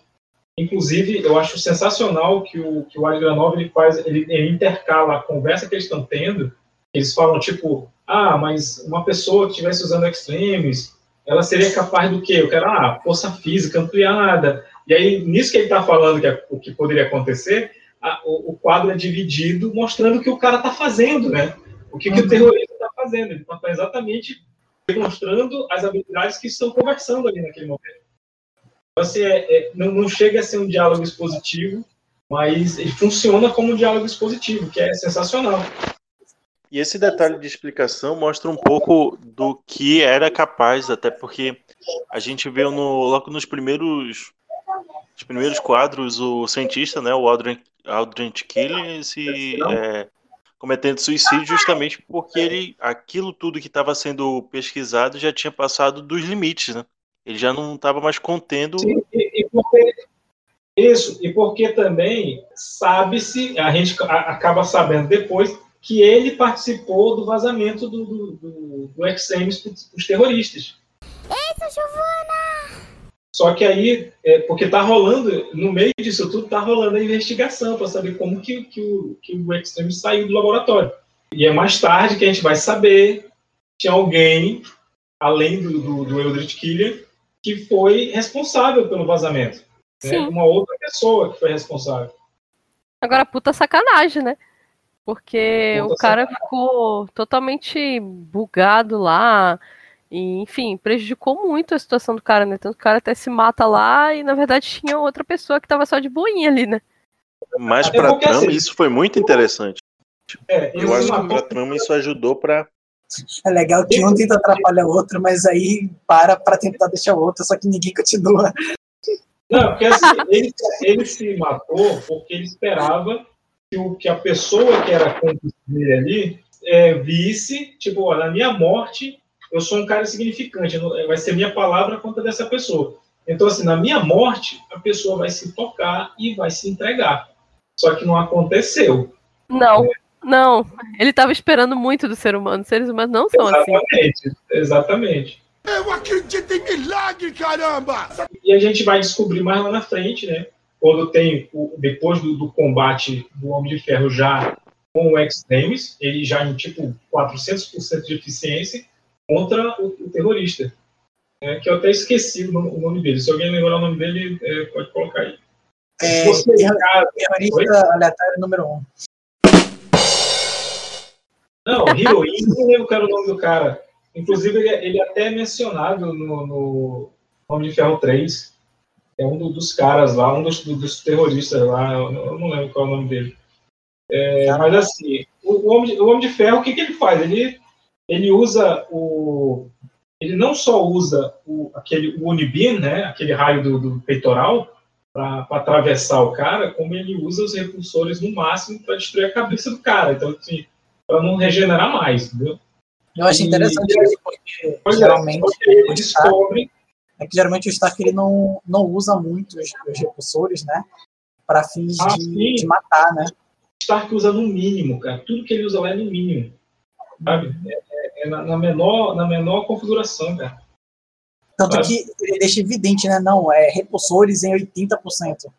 A: Inclusive, eu acho sensacional que o, que o Adrianov ele faz, ele, ele intercala a conversa que eles estão tendo. Eles falam, tipo, ah, mas uma pessoa que estivesse usando extremes, ela seria capaz do quê? Eu quero, ah, força física ampliada. E aí, nisso que ele está falando, que é o que poderia acontecer, a, o, o, quadro é dividido, mostrando o que o cara está fazendo, né? O que, uhum. que o uhum. terrorista está fazendo. Ele está exatamente demonstrando as habilidades que estão conversando ali naquele momento. Então, assim, é, é, não, não, chega a ser um diálogo expositivo, mas ele funciona como um diálogo expositivo, que é sensacional.
D: E esse detalhe de explicação mostra um pouco do que era capaz, até porque a gente viu no, logo nos primeiros, os primeiros quadros o cientista, né, o Aldrin, Aldrin Killing, se é, cometendo suicídio justamente porque ele, aquilo tudo que estava sendo pesquisado já tinha passado dos limites, né? Ele já não estava mais contendo. Sim,
A: e, e porque, isso, e porque também sabe-se, a gente acaba sabendo depois, que ele participou do vazamento do, do, do, do X-Games para os terroristas.
N: Eita, Giovana!
A: Só que aí, é, porque tá rolando, no meio disso tudo, tá rolando a investigação para saber como que, que, o, que o Extreme saiu do laboratório. E é mais tarde que a gente vai saber que alguém, além do, do, do Eldritch Killer, que foi responsável pelo vazamento. Né? Uma outra pessoa que foi responsável.
C: Agora, puta sacanagem, né? Porque o cara sacanagem. ficou totalmente bugado lá e, enfim, prejudicou muito a situação do cara, né? Tanto que o cara até se mata lá e, na verdade, tinha outra pessoa que tava só de boinha ali, né?
D: Mas é pra trama assim, isso foi muito interessante. É, eu acho que pra trama isso ajudou pra.
B: É legal que um tenta atrapalhar o outro, mas aí para pra tentar deixar o outro, só que ninguém continua.
A: Não, porque assim, ele, ele se matou porque ele esperava que, o, que a pessoa que era cúmplice dele ali é, visse, tipo, ó, na minha morte eu sou um cara significante, vai ser minha palavra contra dessa pessoa. Então, assim, na minha morte, a pessoa vai se tocar e vai se entregar. Só que não aconteceu.
C: Não, é. não. Ele estava esperando muito do ser humano. Os seres humanos não são
A: exatamente,
C: assim.
A: Exatamente, exatamente.
L: Eu acredito em milagre, caramba!
A: E a gente vai descobrir mais lá na frente, né? Quando tem, depois do, do combate do Homem de Ferro já com o X-Demis, ele já em tipo 400% de eficiência, contra o, o terrorista. É, que eu até esqueci o nome, o nome, dele. Se alguém lembrar o nome dele, é, pode colocar aí.
B: É, Você, terrorista aleatório número 1. Um.
A: Não, Heroin, não lembro qual era o nome do cara. Inclusive, ele, ele é até mencionado no, no Homem de Ferro 3. É um dos caras lá, um dos, dos terroristas lá, eu não lembro qual é o nome dele. É, mas assim, o, Homem de, o Homem de Ferro, o que, que ele faz? Ele ele usa o. Ele não só usa o, aquele o Unibin, né, aquele raio do, do peitoral, para atravessar o cara, como ele usa os repulsores no máximo para destruir a cabeça do cara. Então, assim, para não regenerar mais, entendeu?
B: Eu acho interessante e, isso, porque é, geralmente é, descobre. É que geralmente o Stark ele não, não usa muito os, os repulsores, né? Para fins ah, de, de, matar, né?
A: Stark usa no mínimo, cara. Tudo que ele usa lá é no mínimo. Sabe? É, é na, na, menor, na menor configuração, cara.
B: Tanto Sabe? que ele deixa evidente, né? Não, é repulsores em 80%.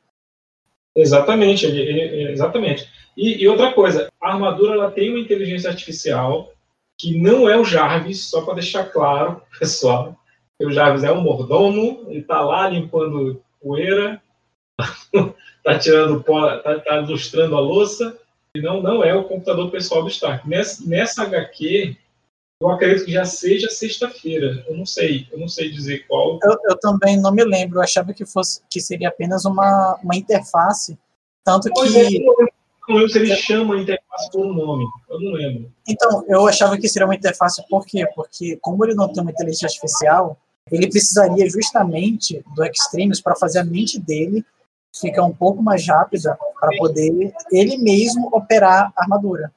A: Exatamente, ele, ele, exatamente. E, e, outra coisa, a armadura ela tem uma inteligência artificial que não é o Jarvis, só para deixar claro, pessoal. O Jarvis é um mordomo, ele está lá limpando poeira, está tirando pó, está tá ilustrando a louça, e não, não é o computador pessoal do Stark. Nessa, nessa HQ, eu acredito que já seja sexta-feira. Eu não sei, eu não sei dizer qual.
B: Eu, eu, também não me lembro. Eu achava que fosse que seria apenas uma, uma interface, tanto que. É, eu
A: não lembro se ele chama a interface por um nome. Eu não lembro.
B: Então, eu achava que seria uma interface por quê? Porque como ele não tem uma inteligência artificial, ele precisaria justamente do Extremes para fazer a mente dele ficar um pouco mais rápida para poder ele mesmo operar a armadura.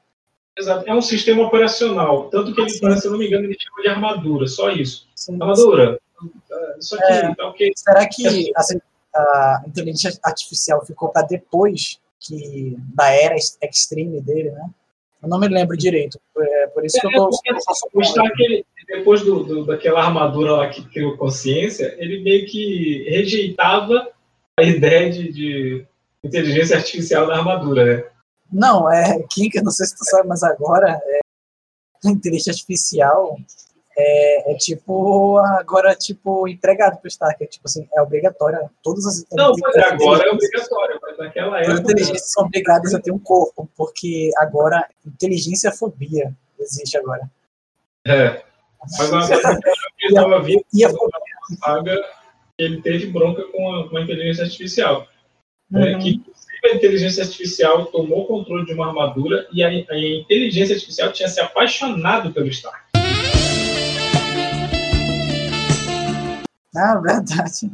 A: Exato. É um sistema operacional. Tanto que ele, Sim. se eu não me engano, ele chama de armadura, só isso. Sim. Armadura. Isso aqui, é, tá ok.
B: Será que assim, a inteligência artificial ficou para depois que da era extreme dele, né? Eu não me lembro direito. É por isso é, que eu tô.
A: O Stark, depois do, do, daquela armadura lá que criou consciência, ele meio que rejeitava a ideia de, de inteligência artificial da armadura, né?
B: Não, é, Kink, não sei se tu sabe, mas agora é, a inteligência artificial é, é, tipo agora tipo empregado pro Stark, é tipo assim, é obrigatória. Todas as
A: Não, mas agora é obrigatório, mas naquela época. As
B: inteligências são obrigadas a ter um corpo, porque agora inteligência fobia existe agora.
A: É. Mas agora eu estava vindo a saga ele teve bronca com a, com a inteligência artificial. Né, uhum. que a inteligência artificial tomou controle de uma armadura e a, a inteligência artificial tinha se apaixonado pelo Stark.
B: Ah, verdade.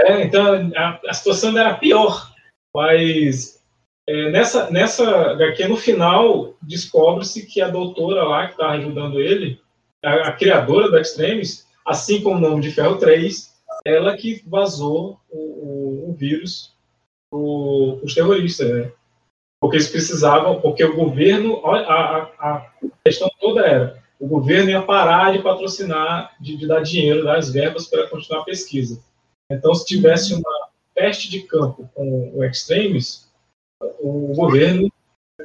A: É, então a, a situação era pior. Mas é, nessa, nessa HQ, no final, descobre-se que a doutora lá, que está ajudando ele, a, a, criadora da Extremis, assim como o nome de Ferro 3, ela que vazou o, o, o vírus para os terroristas, né? Porque eles precisavam, porque o governo, a, a, a, questão toda era, o governo ia parar de patrocinar, de, de dar dinheiro, dar as verbas para continuar a pesquisa. Então, se tivesse uma teste de campo com o Extremes, o governo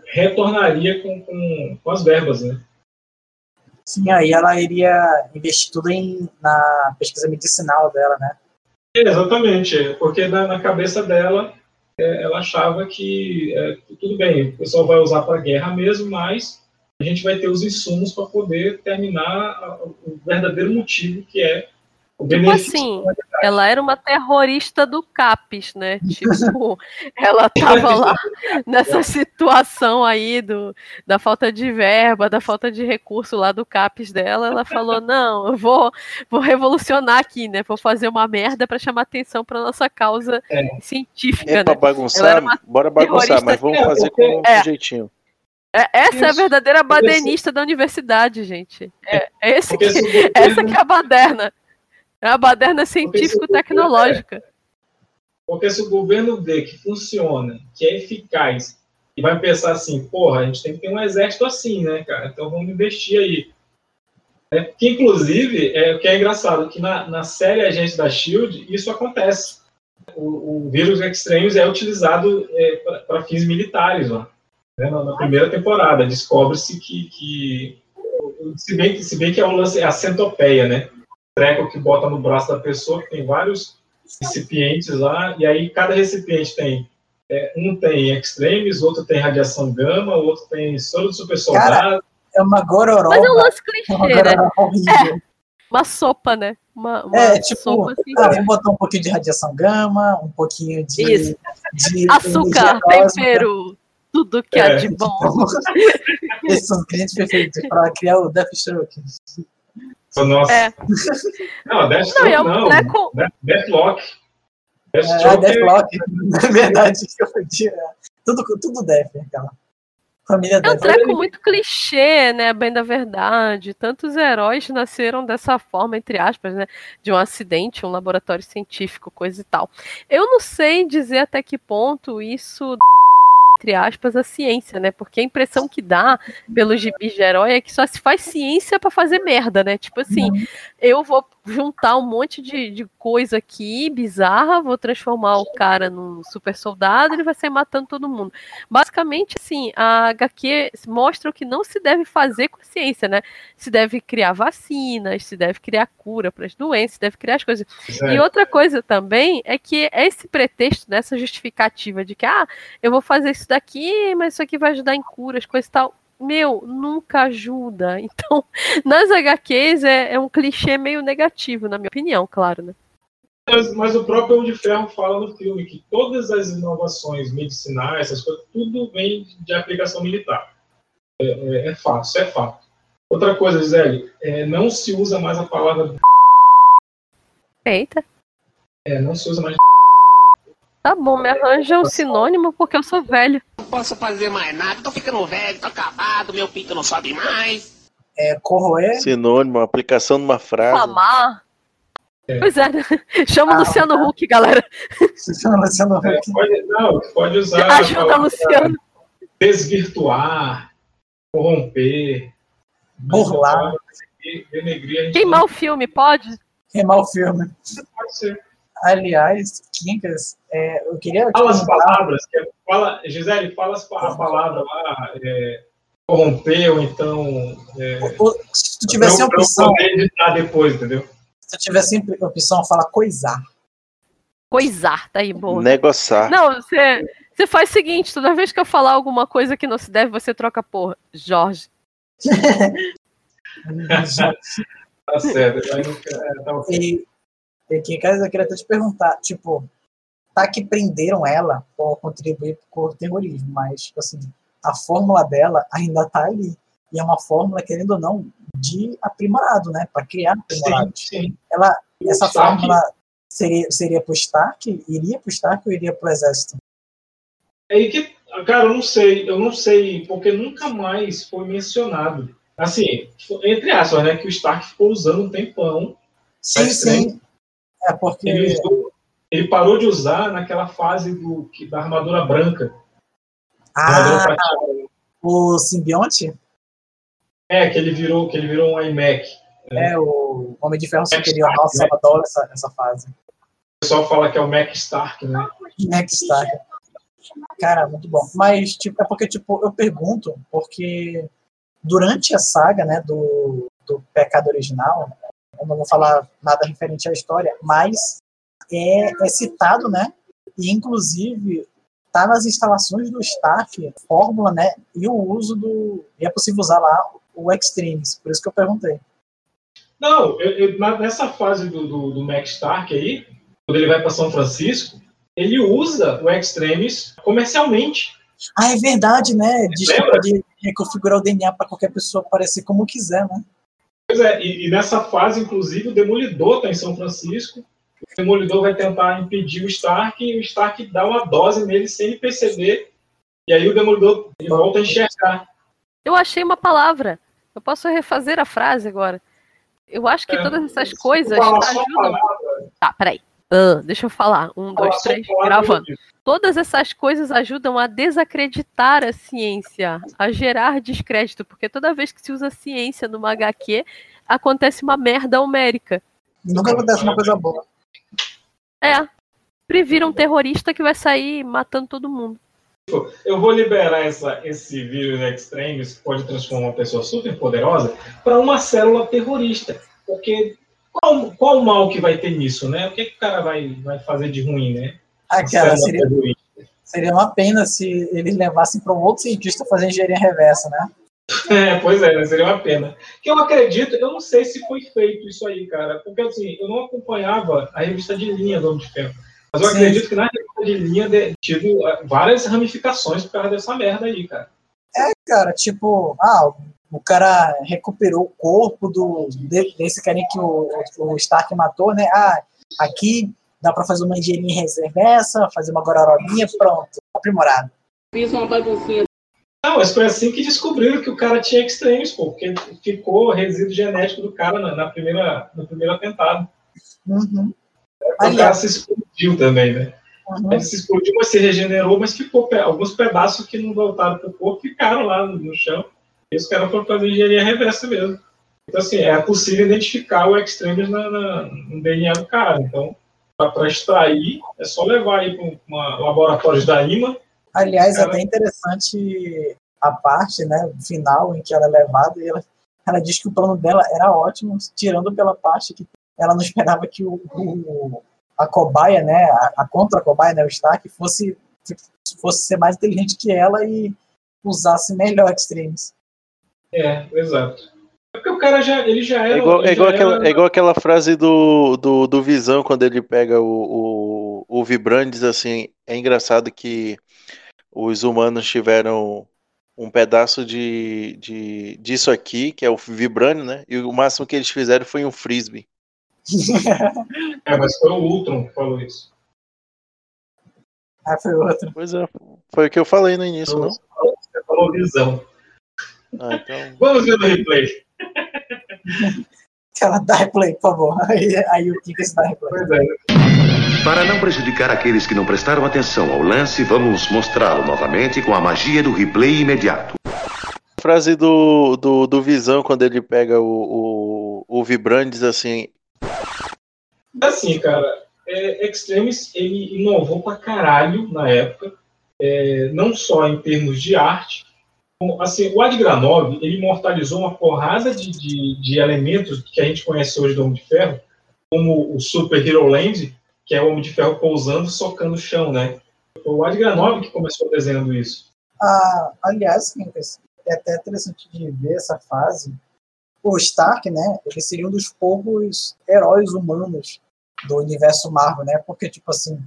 A: retornaria com, com, com as verbas, né?
B: Sim, aí ela iria investir tudo em, na pesquisa medicinal dela, né?
A: exatamente, porque na, na cabeça dela é, ela achava que é, tudo bem, o pessoal vai usar para guerra mesmo, mas a gente vai ter os insumos para poder terminar o verdadeiro motivo que é
C: Tipo assim, ela era uma terrorista do CAPES, né? Tipo, ela tava lá nessa situação aí do, da falta de verba, da falta de recurso lá do CAPES dela. Ela falou: não, eu vou, vou revolucionar aqui, né? Vou fazer uma merda para chamar atenção para nossa causa é. científica. É
D: né? pra bagunçar, bora bagunçar, mas vamos fazer com é. um jeitinho.
C: É, essa Isso. é a verdadeira badenista da universidade, gente. É, é esse que, essa que é a baderna. É a baderna científico-tecnológica.
A: Porque se o governo vê que funciona, que é eficaz, e vai pensar assim, porra, a gente tem que ter um exército assim, né, cara? Então vamos investir aí. É, que, inclusive, é o que é engraçado, que na, na série Agente da SHIELD, isso acontece. O, o vírus Extremes é utilizado é, para fins militares lá. Né? Na, na, primeira temporada, descobre-se que, que se, bem, se bem que é, o lance, é a centopeia, né? Treco que bota no braço da pessoa, que tem vários recipientes lá, e aí cada recipiente tem. É, um tem extremes, outro tem radiação gama, outro tem soro de super soldado.
B: É uma gororoba.
C: Mas é um lance clichê, né? É, uma sopa, né? Uma, uma
B: é, tipo, sopa assim. Ah, vou botar um pouquinho de radiação gama, um pouquinho de. de
C: Açúcar, tempero, tudo que é. há de bom.
B: Esses são os clientes perfeitos para criar o Deathstroke.
A: Nossa. É. Não, Deathstroke não. É um não. Bleco... Deathlock.
B: Deathstroke. É, Deathlock. Na verdade, eu podia. Tudo, tudo Death, aquela. Família
C: é um treco muito clichê, né? Bem da verdade. Tantos heróis nasceram dessa forma, entre aspas, né? De um acidente, um laboratório científico, coisa e tal. Eu não sei dizer até que ponto isso entre aspas, a ciência, né? Porque a impressão que dá pelos gibis de herói é que só se faz ciência para fazer merda, né? Tipo assim, uhum. eu vou juntar um monte de, de coisa aqui bizarra, vou transformar o cara num super soldado, ele vai sair matando todo mundo. Basicamente, assim, a HQ mostra o que não se deve fazer com a ciência, né? Se deve criar vacinas, se deve criar cura para as doenças, se deve criar as coisas. E outra coisa também é que esse pretexto dessa justificativa de que, ah, eu vou fazer isso daqui, mas isso aqui vai ajudar em curas, coisa e tal meu, nunca ajuda. Então, nas HQs é, é, um clichê meio negativo, na minha opinião, claro, né?
A: Mas, mas, o próprio Homem de Ferro fala no filme que todas as inovações medicinais, essas coisas, tudo vem de aplicação militar. É, é, é fato, isso é fato. Outra coisa, Gisele, é, não se usa mais a palavra.
C: Eita.
A: É, não se usa mais.
C: Tá bom, me arranja um sinônimo porque eu sou velho.
O: Posso fazer mais nada. Tô ficando velho, tô acabado, meu pinto não sobe mais.
B: É, corroer.
D: Sinônimo, aplicação de uma frase.
C: Famar. Pois é, né? chama o
B: Ah,
C: Luciano
B: tá.
C: Huck, galera.
B: Chama o Luciano Huck.
A: Pode, não, pode usar.
C: Ajuda, Luciano.
A: Desvirtuar, corromper.
B: Burlar.
A: Denegrir, gente
C: Queimar o filme, pode?
B: Queimar o filme.
A: pode ser.
B: Aliás, Quincas, é, eu queria.
A: Fala as palavras. que é- Fala, Gisele, fala as a palavra lá. É, corromper ou então. É,
B: o- Se tu tivesse
A: eu-
B: opção,
A: editar depois, entendeu?
B: se tu tivesse a opção, fala coisar.
C: Coisar, tá aí, boa.
D: Negociar.
C: Não, você, você faz o seguinte, toda vez que eu falar alguma coisa que não se deve, você troca porra. Jorge.
A: Tá certo. Não é, tá ok.
B: E, e Quincas, eu queria até te perguntar, tipo, tá que prenderam ela por contribuir com o terrorismo, mas, tipo assim, a fórmula dela ainda tá ali. E é uma fórmula, querendo ou não, de aprimorado, né? Para criar aprimorado.
A: sim.
B: Ela, essa
A: Stark-
B: fórmula seria, seria pro Stark? Iria pro Stark ou iria pro Exército?
A: É aí que, cara, eu não sei, eu não sei, porque nunca mais foi mencionado. Assim, entre aspas, né, que o Stark ficou usando um tempão.
B: Sim, sim. É porque.
A: Ele, usou- ele parou de usar naquela fase do, que- da armadura branca.
B: Ah, o simbionte?
A: É, que ele virou, que ele virou um iMac.
B: É, o Homem de Ferro Superior.
A: Stark,
B: Nossa,
A: né?
B: eu adoro essa, essa fase.
A: O pessoal fala que é o Mac Stark, né?
B: Mac Stark. Cara, muito bom. Mas, tipo, é porque, tipo, eu pergunto, porque durante a saga, né, do, do Pecado Original, eu não vou falar nada referente à história, mas é, é citado, né, e inclusive tá nas instalações do Stark, fórmula, né, e o uso do... e é possível usar lá o Extremes, por isso que eu perguntei.
A: Não, eu- eu- nessa fase do, do, do Mac Stark aí, quando ele vai para São Francisco, ele usa o Extremis comercialmente.
B: Ah, é verdade, né,
A: Lembra?
B: pode reconfigurar o DNA para qualquer pessoa parecer como quiser, né.
A: Pois é, e, e nessa fase, inclusive, o Demolidor está em São Francisco. O Demolidor vai tentar impedir o Stark e o Stark dá uma dose nele sem ele perceber. E aí o Demolidor volta a enxergar.
C: Eu achei uma palavra. Eu posso refazer a frase agora. Eu acho que
A: É,
C: todas essas coisas ajudam. Tá, peraí. Ah, deixa eu falar. Um,
A: falar
C: dois, três, gravando. Todas essas coisas ajudam a desacreditar a ciência, a gerar descrédito, porque toda vez que se usa ciência numa HQ, acontece uma merda homérica.
B: Nunca acontece uma coisa boa.
C: É. Previra um terrorista que vai sair matando todo mundo.
A: Eu vou liberar essa, esse vírus Extremis, que pode transformar uma pessoa super poderosa, para uma célula terrorista. Porque qual, qual o mal que vai ter nisso, né? O que, que o cara vai, vai fazer de ruim, né?
B: Ah, cara,
A: Célula
B: seria, seria uma pena se eles levassem para um outro cientista fazer engenharia reversa, né?
A: É, pois é, seria uma pena. Que eu acredito, eu não sei se foi feito isso aí, cara, porque assim, eu não acompanhava a revista de linha do Homem de Ferro. Mas eu
B: Sim.
A: acredito que na revista de linha de, tido ah, várias ramificações por causa dessa merda aí, cara.
B: É, cara, tipo, ah, o cara recuperou o corpo do de- desse carinha que o, o Stark matou, né? Ah, aqui dá para fazer uma engenharia reversa, fazer uma gororolinha, pronto, aprimorado.
P: Fiz uma baguncinha.
A: Não, mas foi assim que descobriram que o cara tinha extremes, pô, porque ficou resíduo genético do cara na, na primeira, no primeiro atentado.
B: Uhum.
A: O cara
B: Aliás,
A: se explodiu também, né?
B: uhum.
A: Ele se explodiu, mas se regenerou, mas ficou pe- alguns pedaços que não voltaram pro corpo ficaram lá no, no chão. E os caras foram fazer engenharia reversa mesmo. Então, assim, é possível identificar o extremes na, na- no DNA do cara. Então, para extrair, é só levar aí para laboratórios da IMA.
B: Aliás, é
A: Cara.
B: até interessante a parte, né, final em que ela é levada e ela, ela diz que o plano dela era ótimo, tirando pela parte que ela não esperava que o, o- a cobaia, né, a, a contra-cobaia, né, o Stark, fosse, fosse ser mais inteligente que ela e usasse melhor Extremes.
A: É, exato. É porque o cara já, ele já era.
D: É igual, é igual
A: já
D: aquela,
A: era-
D: é igual aquela frase do, do, do Visão quando ele pega o, o, o e diz assim: é engraçado que os humanos tiveram um pedaço de, de, disso aqui, que é o Vibranium, né? E o máximo que eles fizeram foi um frisbee.
A: É, mas foi o Ultron que falou isso.
B: ah, foi outro.
D: Pois é. Foi o que eu falei no início, não?
A: Você falou visão.
D: Ah, então.
A: Vamos ver no replay.
B: Aquela dá replay, por favor. Aí, aí o Kika dá replay.
A: É.
P: Para não prejudicar aqueles que não prestaram atenção ao lance, vamos mostrá-lo novamente com a magia do replay imediato.
D: Frase do, do, do Visão quando ele pega o, o, o Vibrante e diz assim:
A: Assim, cara, é, Extremis, ele inovou pra caralho na época, é, não só em termos de arte, assim, o Adgranov, ele imortalizou uma porrada de, de, de elementos que a gente conhece hoje do Homem de Ferro, como o Super Hero Land, que é o Homem de Ferro pousando, socando o chão, né? Foi o Adgranov que começou desenhando isso.
B: Ah, aliás, Quincas, é até interessante de ver essa fase. O Stark, né, ele seria um dos poucos heróis humanos do universo Marvel, né? Porque, tipo assim,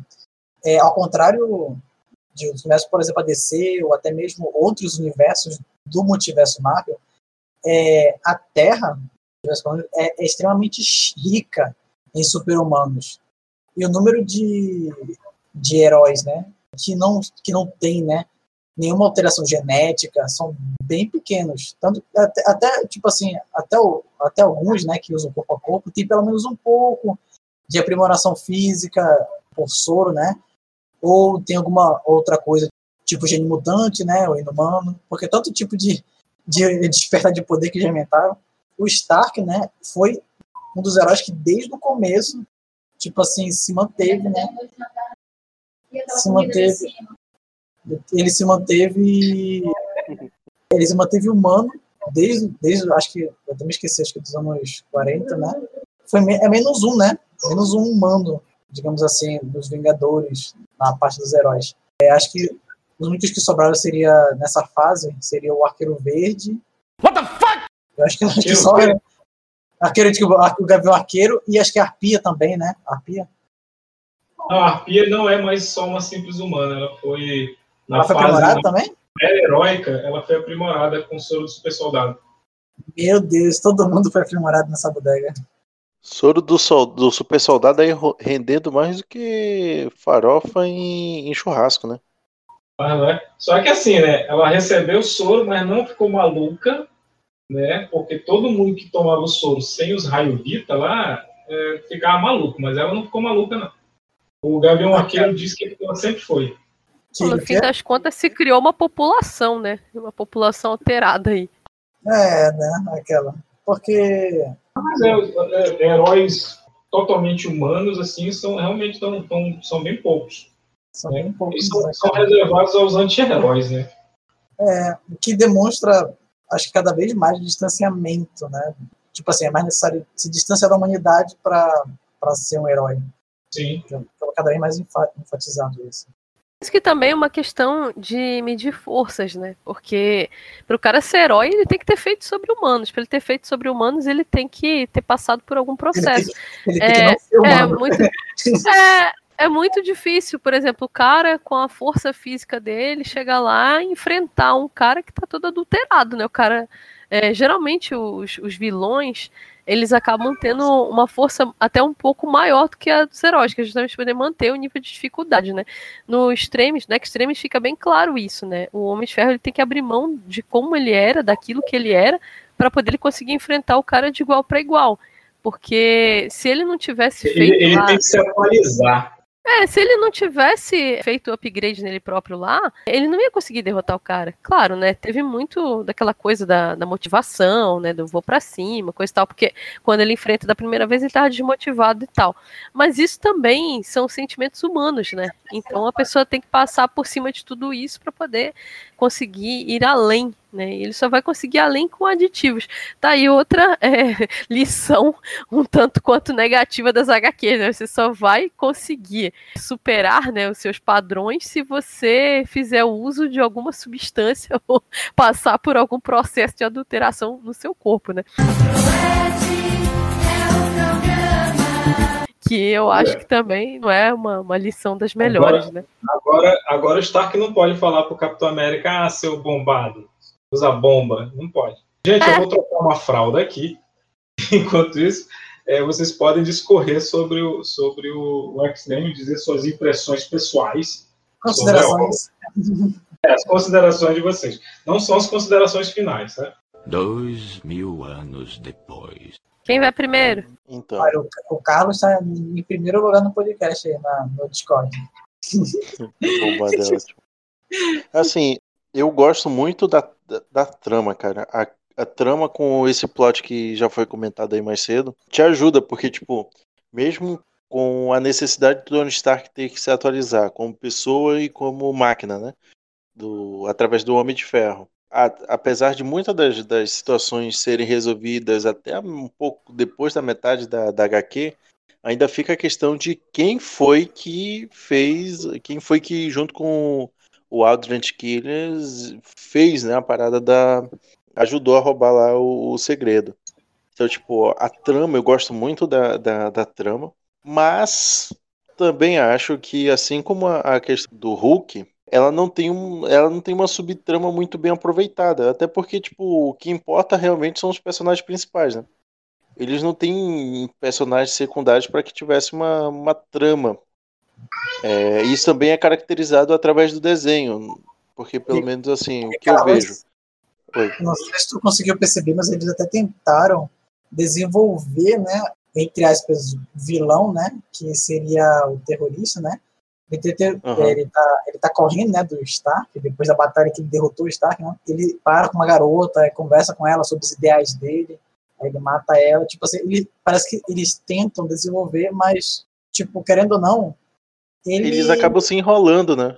B: é, ao contrário de outros universos, por exemplo, a DC, ou até mesmo outros universos do multiverso Marvel, é, a Terra é, é extremamente rica em super-humanos. E o número de, de heróis, né, que não, que não tem, né, nenhuma alteração genética, são bem pequenos. Tanto, até, até tipo assim, até, o, até alguns, né, que usam corpo a corpo, tem pelo menos um pouco de aprimoração física por soro, né? Ou tem alguma outra coisa, tipo gene mutante, né? Ou inumano, porque tanto tipo de, de despertar de poder que já inventaram. O Stark, né? Foi um dos heróis que desde o começo, tipo assim, se manteve, né? Se manteve. Ele se manteve. Ele se manteve humano desde, desde acho que, eu me esqueci, acho que dos anos 40, né? Foi, é menos um, né? menos um humano, digamos assim, dos Vingadores, na parte dos heróis. É, acho que os únicos que sobraram seria nessa fase seria o Arqueiro Verde.
O: What the fuck?
B: Eu acho que, acho que só é, Arqueiro, tipo, o Gavião Arqueiro e acho que a Arpia também, né? Arpia.
A: Não, a Arpia não é mais só uma simples humana, ela foi na
B: ela foi
A: fase
B: aprimorada também?
A: heróica, ela foi aprimorada com o soro do super soldado.
B: Meu Deus, todo mundo foi aprimorado nessa bodega.
D: Soro do, sol, do super soldado aí rendendo mais do que farofa em, em churrasco, né?
A: Ah, né? Só que assim, né? Ela recebeu o soro, mas não ficou maluca, né? Porque todo mundo que tomava o soro sem os raios Vita lá é, ficava maluco, mas ela não ficou maluca, não. O Gavião Arqueiro disse que ela sempre foi.
C: No fim das contas, se criou uma população, né? Uma população alterada aí.
B: É, né? Aquela. Porque.
A: Mas é, é, heróis totalmente humanos, assim, são realmente tão, tão, são bem poucos.
B: São bem poucos.
A: São, são reservados aos anti-heróis, né?
B: É, o que demonstra, acho que cada vez mais distanciamento, né? Tipo assim, é mais necessário se distanciar da humanidade para ser um herói.
A: Sim.
B: Então, cada vez mais enfa- enfatizado isso.
C: Isso que também é uma questão de medir forças, né? Porque para o cara ser herói, ele tem que ter feito sobre humanos. Para ele ter feito sobre humanos, ele tem que ter passado por algum processo.
B: ele tem que
C: é, é muito, é, é muito difícil, por exemplo, o cara com a força física dele chegar lá e enfrentar um cara que tá todo adulterado, né? O cara, é, geralmente os, os vilões eles acabam tendo uma força até um pouco maior do que a dos heróis, que é justamente poder manter o nível de dificuldade, né? No Extremes, no Extremes fica bem claro isso, né? O Homem de Ferro ele tem que abrir mão de como ele era, daquilo que ele era, para poder ele conseguir enfrentar o cara de igual para igual. Porque se ele não tivesse feito.
A: Ele, ele
C: lá-
A: tem que se atualizar.
C: É, se ele não tivesse feito o upgrade nele próprio lá, ele não ia conseguir derrotar o cara. Claro, né? Teve muito daquela coisa da, da motivação, né? Do vou pra cima, coisa e tal, porque quando ele enfrenta da primeira vez, ele tava desmotivado e tal. Mas isso também são sentimentos humanos, né? Então a pessoa tem que passar por cima de tudo isso para poder conseguir ir além, né? E ele só vai conseguir além com aditivos. Tá aí outra é, lição um tanto quanto negativa das HQs, né? Você só vai conseguir superar né, os seus padrões se você fizer uso de alguma substância ou passar por algum processo de adulteração no seu corpo, né? Que eu acho que também não é uma, uma lição das melhores,
A: Agora-
C: né?
A: Agora, agora o Stark não pode falar pro Capitão América, ah, seu bombado, usa bomba. Não pode. Gente, eu vou trocar uma fralda aqui. Enquanto isso, é, vocês podem discorrer sobre o, sobre o, o X-Men, dizer suas impressões pessoais.
B: Considerações.
A: É, as considerações de vocês. Não são as considerações finais, tá?
F: Dois mil anos depois.
C: Quem vai primeiro?
D: Então.
B: Olha, o, o Carlos está em primeiro lugar no podcast aí, na, no Discord.
D: Assim, eu gosto muito da, da, trama, cara. A, a trama com esse plot que já foi comentado aí mais cedo te ajuda, porque, tipo, mesmo com a necessidade do Tony Stark ter que se atualizar como pessoa e como máquina, né? Do, através do Homem de Ferro. A, apesar de muitas das, das situações serem resolvidas até um pouco depois da metade da, da HQ, ainda fica a questão de quem foi que fez, quem foi que junto com o Aldrich Killers fez, né, a parada da ajudou a roubar lá o, o segredo. Então, tipo, a trama, eu gosto muito da, da, da trama, mas também acho que, assim como a, a questão do Hulk, ela não tem um, ela não tem uma subtrama muito bem aproveitada, até porque tipo, o que importa realmente são os personagens principais, né? Eles não têm personagens secundários para que tivesse uma, uma trama. É, isso também é caracterizado através do desenho, porque pelo
B: E-
D: menos assim, o que eu
B: Carlos,
D: vejo. Oi.
B: Não sei se tu conseguiu perceber, mas eles até tentaram desenvolver, né, entre aspas, o vilão, né, que seria o terrorista, né? Ele, te- te-
D: Aham.
B: ele, tá, ele tá correndo, né, do Stark, depois da batalha que ele derrotou o Stark, né? Ele para com uma garota, aí conversa com ela sobre os ideais dele, aí ele mata ela, tipo assim, ele, parece que eles tentam desenvolver, mas, tipo, querendo ou não, ele...
D: Eles acabam se enrolando, né?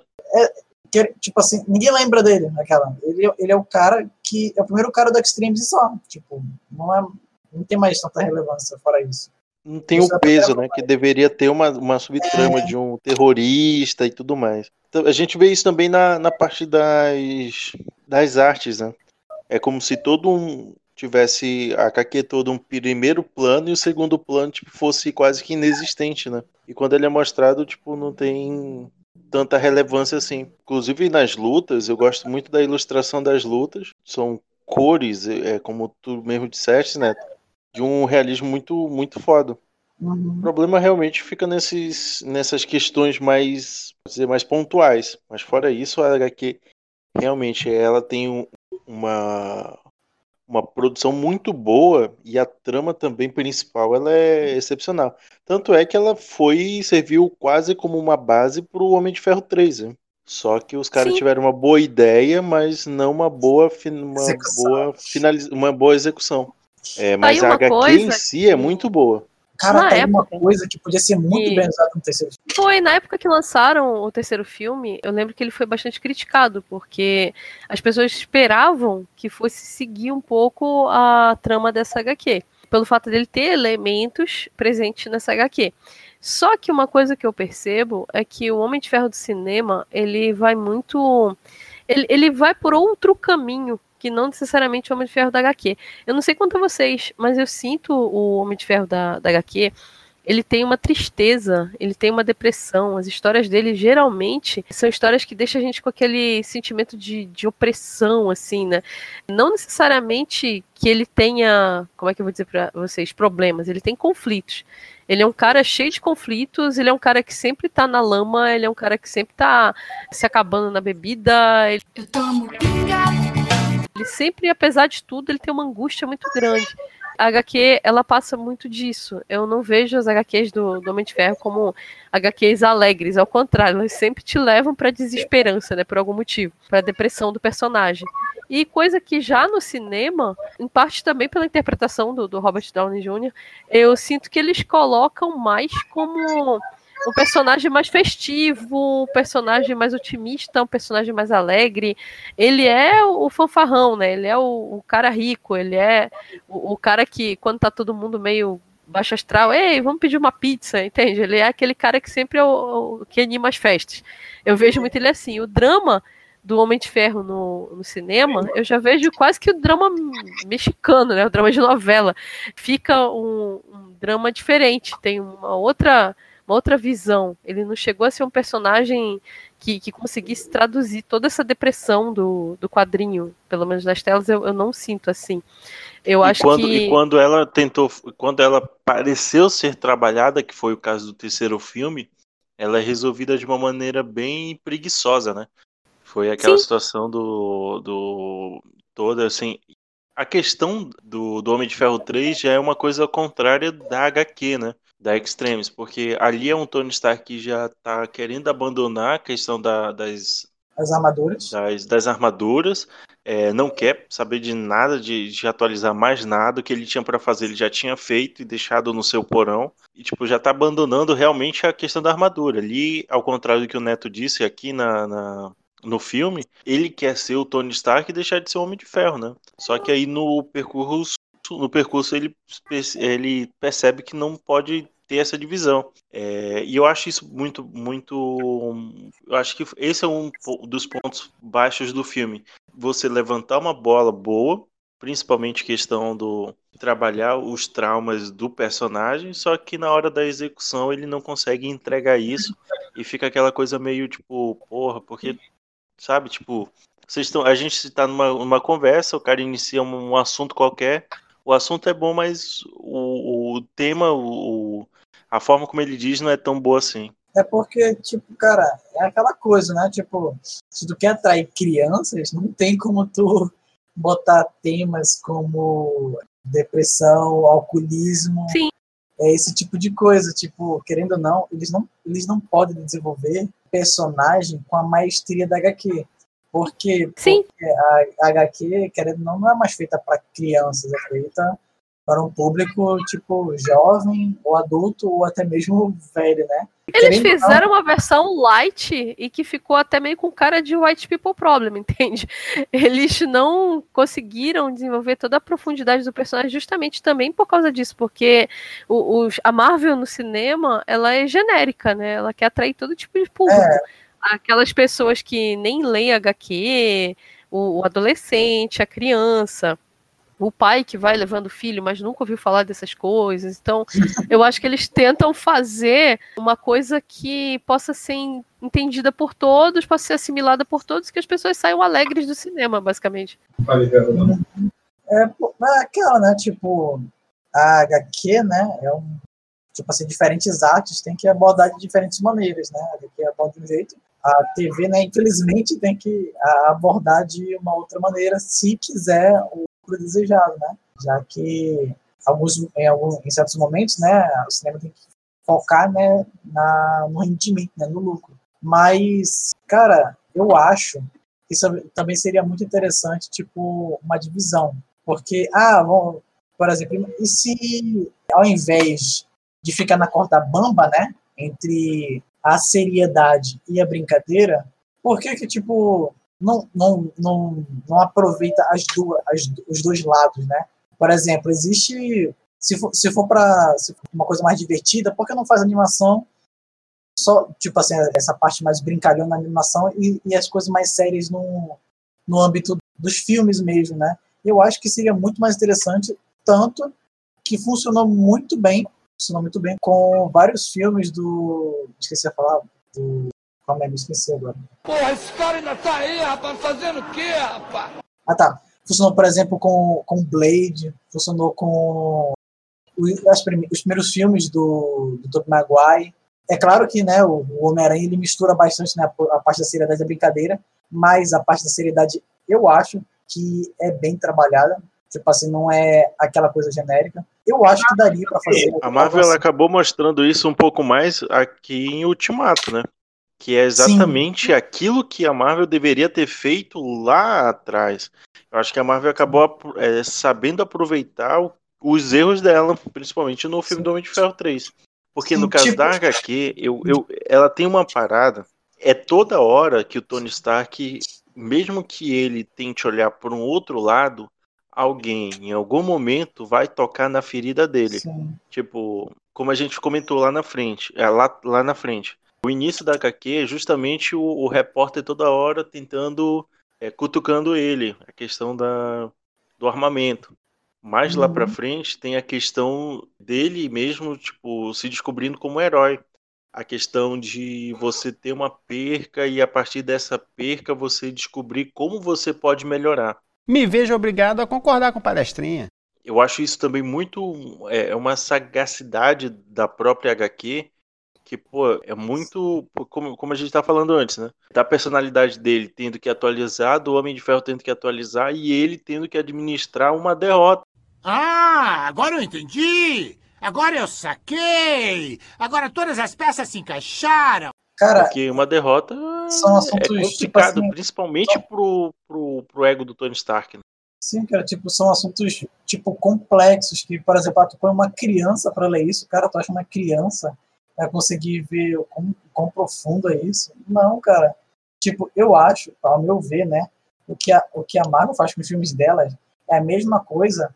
B: que, tipo assim, ninguém lembra dele naquela. Ele, ele é o cara que é o primeiro cara do Extremes e só. Tipo, não é. Não tem mais tanta relevância fora isso.
D: Não tem
B: Isso é
D: o peso, né? Que deveria ter uma, uma subtrama de um terrorista e tudo mais. Então, a gente vê isso também na, na parte das, das artes, né? É como se todo um tivesse a HQ todo um primeiro plano e o segundo plano tipo, fosse quase que inexistente, né? E quando ele é mostrado, tipo, não tem tanta relevância assim. Inclusive nas lutas, eu gosto muito da ilustração das lutas. São cores, é como tu mesmo disseste, né? De um realismo muito, muito foda. O problema realmente fica nesses, nessas questões mais, dizer, mais pontuais. Mas fora isso, a HQ realmente ela tem um- uma, uma produção muito boa e a trama também principal ela é excepcional. Tanto é que ela foi serviu quase como uma base para o Homem de Ferro 3. né? Só que os caras tiveram uma boa ideia, mas não uma boa, uma
B: Execução.
D: boa, finaliz... uma boa execução. É, mas a HQ em
C: coisa
D: si é muito boa.
B: Cara,
C: Na
B: uma
C: época
B: coisa que podia ser muito bem usada no terceiro filme.
C: Foi na época que lançaram o terceiro filme, eu lembro que ele foi bastante criticado, porque as pessoas esperavam que fosse seguir um pouco a trama dessa HQ, pelo fato dele ter elementos presentes nessa HQ. Só que uma coisa que eu percebo é que o Homem de Ferro do cinema, ele vai muito. Ele, ele vai por outro caminho que não necessariamente o Homem de Ferro da HQ. Eu não sei quanto a vocês, mas eu sinto o Homem de Ferro da, da HQ ele tem uma tristeza, ele tem uma depressão. As histórias dele geralmente são histórias que deixam a gente com aquele sentimento de, de opressão, assim, né? Não necessariamente que ele tenha, como é que eu vou dizer pra vocês, problemas, ele tem conflitos. Ele é um cara cheio de conflitos, ele é um cara que sempre tá na lama, ele é um cara que sempre tá se acabando na bebida. Ele... Eu tomo Ele sempre, apesar de tudo, ele tem uma angústia muito grande a HQ ela passa muito disso. Eu não vejo as HQs do, do Homem de Ferro como HQs alegres, ao contrário, elas sempre te levam para desesperança, né, por algum motivo, para depressão do personagem. E coisa que já no cinema, em parte também pela interpretação do, do Robert Downey Jr., eu sinto que eles colocam mais como um personagem mais festivo, um personagem mais otimista, um personagem mais alegre. Ele é o fanfarrão, né? Ele é o, o cara rico, ele é o, o, cara que, quando tá todo mundo meio baixo astral, ei, vamos pedir uma pizza, entende? Ele é aquele cara que sempre é o, o que anima as festas. Eu vejo muito ele assim. O drama do Homem de Ferro no, no, cinema, eu já vejo quase que o drama mexicano, né? O drama de novela. Fica um, um drama diferente, tem uma outra uma outra visão. Ele não chegou a ser um personagem que, que conseguisse traduzir toda essa depressão do, do quadrinho, pelo menos nas telas, eu, eu não sinto assim. Eu
D: e
C: acho
D: quando,
C: que.
D: E quando ela tentou, quando ela pareceu ser trabalhada, que foi o caso do terceiro filme, ela é resolvida de uma maneira bem preguiçosa, né? Foi aquela
C: Sim.
D: situação do, do. toda assim. A questão do, do Homem de Ferro 3 já é uma coisa contrária da HQ, né? Da Extremes, porque ali é um Tony Stark que já tá querendo abandonar a questão da- das,
B: As armaduras.
D: das, das armaduras, é, não quer saber de nada, de, de atualizar mais nada. O que ele tinha para fazer, ele já tinha feito e deixado no seu porão. E, tipo, já tá abandonando realmente a questão da armadura. Ali, ao contrário do que o Neto disse aqui na, na- no filme, ele quer ser o Tony Stark e deixar de ser o Homem de Ferro, né? Só que aí no percurso, no percurso ele, ele percebe que não pode ter essa divisão. É, e eu acho isso muito, muito. Eu acho que esse é um dos pontos baixos do filme. Você levantar uma bola boa, principalmente questão do trabalhar os traumas do personagem, só que na hora da execução ele não consegue entregar isso e fica aquela coisa meio tipo, porra, porque sabe, tipo, vocês estão, a gente está numa, numa conversa, o cara inicia um, um assunto qualquer, o assunto é bom, mas o, o tema, o, a forma como ele diz não é tão boa assim.
B: É porque, tipo, cara, é aquela coisa, né? Tipo, se tu quer atrair crianças, não tem como tu botar temas como depressão, alcoolismo,
C: Sim.
B: é esse tipo de coisa. Tipo, querendo ou não, eles não, eles não podem desenvolver personagem com a maestria da HQ. Porque,
C: Sim.
B: porque a, a HQ, querendo não, não é mais feita para crianças, é feita para um público, tipo, jovem, ou adulto, ou até mesmo velho, né?
C: Eles
B: Querendo ou não,
C: fizeram uma versão light e que ficou até meio com cara de White People Problem, entende? Eles não conseguiram desenvolver toda a profundidade do personagem justamente também por causa disso, porque o, os- a Marvel no cinema, ela é genérica, né? Ela quer atrair todo tipo de público.
B: É.
C: Aquelas pessoas que nem leem HQ, o, o adolescente, a criança, o pai que vai levando o filho, mas nunca ouviu falar dessas coisas. Então, eu acho que eles tentam fazer uma coisa que possa ser en- entendida por todos, possa ser assimilada por todos, que as pessoas saiam alegres do cinema, basicamente.
B: É, pô, é aquela, né? Tipo, a HQ, né? É um. Tipo assim, diferentes artes tem que abordar de diferentes maneiras, né? A HQ aborda de um jeito. A TV, né, infelizmente, tem que abordar de uma outra maneira, se quiser o lucro desejado, né? Já que alguns, em, alguns, em certos momentos, né, o cinema tem que focar, né, na, no rendimento, né, no lucro. Mas, cara, eu acho que isso também seria muito interessante, tipo, uma divisão. Porque, ah, vamos, por exemplo, e se ao invés de ficar na corda bamba, né, entre a seriedade e a brincadeira, por que que, tipo, não, não, não, não aproveita as duas, as, os dois lados, né? Por exemplo, existe, se for, se for para uma coisa mais divertida, por que não faz animação só, tipo assim, essa parte mais brincalhona na animação e, e as coisas mais sérias no, no âmbito dos filmes mesmo, né? Eu acho que seria muito mais interessante, tanto que funcionou muito bem, funcionou muito bem com vários filmes do, esqueci a falar, do, como é, me esqueci agora.
L: Porra, esse cara ainda tá aí, rapaz, fazendo o quê, rapaz?
B: Ah, tá. Funcionou, por exemplo, com, com Blade, funcionou com prime- os primeiros filmes do, do Tobey Maguire. É claro que né, o, o Homem-Aranha ele mistura bastante né, a parte da seriedade da brincadeira, mas a parte da seriedade eu acho que é bem trabalhada. Tipo assim, não é aquela coisa genérica. Eu acho que daria para fazer.
D: A Marvel acabou mostrando isso um pouco mais aqui em Ultimato, né? Que é exatamente aquilo que a Marvel deveria ter feito lá atrás. Eu acho que a Marvel acabou é, sabendo aproveitar o- os erros dela, principalmente no filme do Homem de Ferro 3. Porque no
B: Sim,
D: caso
B: tipo-
D: da HQ, eu, eu, ela tem uma parada. É toda hora que o Tony Stark, mesmo que ele tente olhar por um outro lado, alguém em algum momento vai tocar na ferida dele.
B: Sim.
D: Tipo, como a gente comentou lá na frente, é, lá, lá na frente. O início da HQ é justamente o, o repórter toda hora tentando, é, cutucando ele, a questão da, do armamento. Mais lá pra
B: Uhum.
D: frente tem a questão dele mesmo, tipo, se descobrindo como herói. A questão de você ter uma perca e a partir dessa perca você descobrir como você pode melhorar.
Q: Me vejo obrigado a concordar com palestrinha.
D: Eu acho isso também muito é é uma sagacidade da própria HQ que, pô, é muito. Como, como a gente tá falando antes, né? Da personalidade dele tendo que atualizar, do Homem de Ferro tendo que atualizar e ele tendo que administrar uma derrota.
R: Ah, agora eu entendi! Agora eu saquei! Agora todas as peças se encaixaram!
B: Cara,
D: Porque uma derrota
B: são
D: é
B: assuntos, tipo
D: complicado,
B: assim,
D: principalmente pro, pro, pro ego do Tony Stark. Né?
B: Sim, cara, tipo, são assuntos, tipo, complexos, que, por exemplo, ah, tu põe uma criança para ler isso, cara, tu acha uma criança vai conseguir ver o quão, quão profundo é isso? Não, cara. Tipo, eu acho, ao meu ver, né, o que a, o que a Marvel faz com os filmes dela é a mesma coisa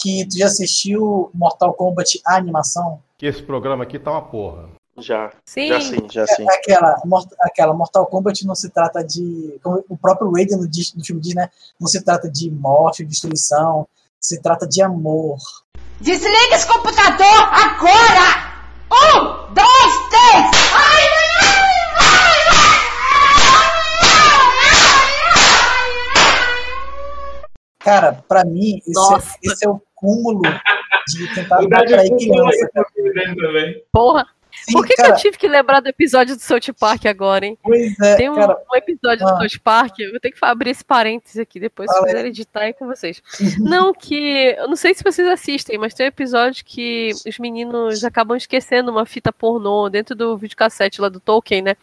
B: que tu já assistiu Mortal Kombat, a animação?
H: Que esse programa aqui tá uma porra.
D: Já.
C: Sim.
D: Já sim, já sim.
B: É Aquela, mort- aquela Mortal Kombat não se trata de. Como o próprio Raiden no, no filme diz, né? Não se trata de morte, destruição. Se trata de amor.
N: Desliga esse computador agora! Um, dois, três! Ai,
B: Cara, pra mim, esse,
C: Nossa.
B: é, esse é o cúmulo de tentar atrair criança.
C: Porra.
B: Sim,
C: Por que, que
B: cara,
C: eu tive que lembrar do episódio do South Park agora, hein?
B: Pois é,
C: Tem um,
B: cara.
C: um episódio
B: Ah.
C: do South Park, eu vou ter que abrir esse parênteses aqui, depois se
B: aí.
C: quiser editar é com vocês. Não, que. Eu não sei se vocês assistem, mas tem um episódio que os meninos acabam esquecendo uma fita pornô dentro do videocassete lá do Tolkien, né?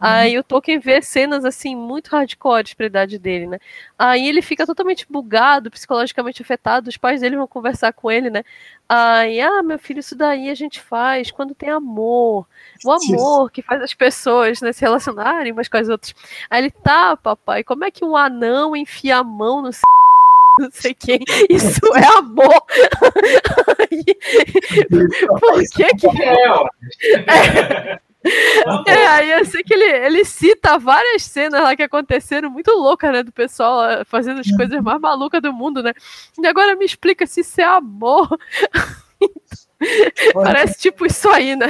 C: Aí o Tolkien vê cenas assim muito hardcore pra idade dele, né? Aí ele fica totalmente bugado, psicologicamente afetado, os pais dele vão conversar com ele, né? Aí, ah, meu filho, isso daí a gente faz quando tem amor. O amor que faz as pessoas né, se relacionarem umas com as outras. Aí ele, tá, papai, como é que um anão enfia a mão no c... não sei quem? Isso é amor. Por que que...
A: É, ó.
C: É, aí eu sei que ele, ele cita várias cenas lá que aconteceram muito loucas, né? Do pessoal lá fazendo as coisas mais malucas do mundo, né? E agora me explica se isso é amor. Parece tipo isso aí, né?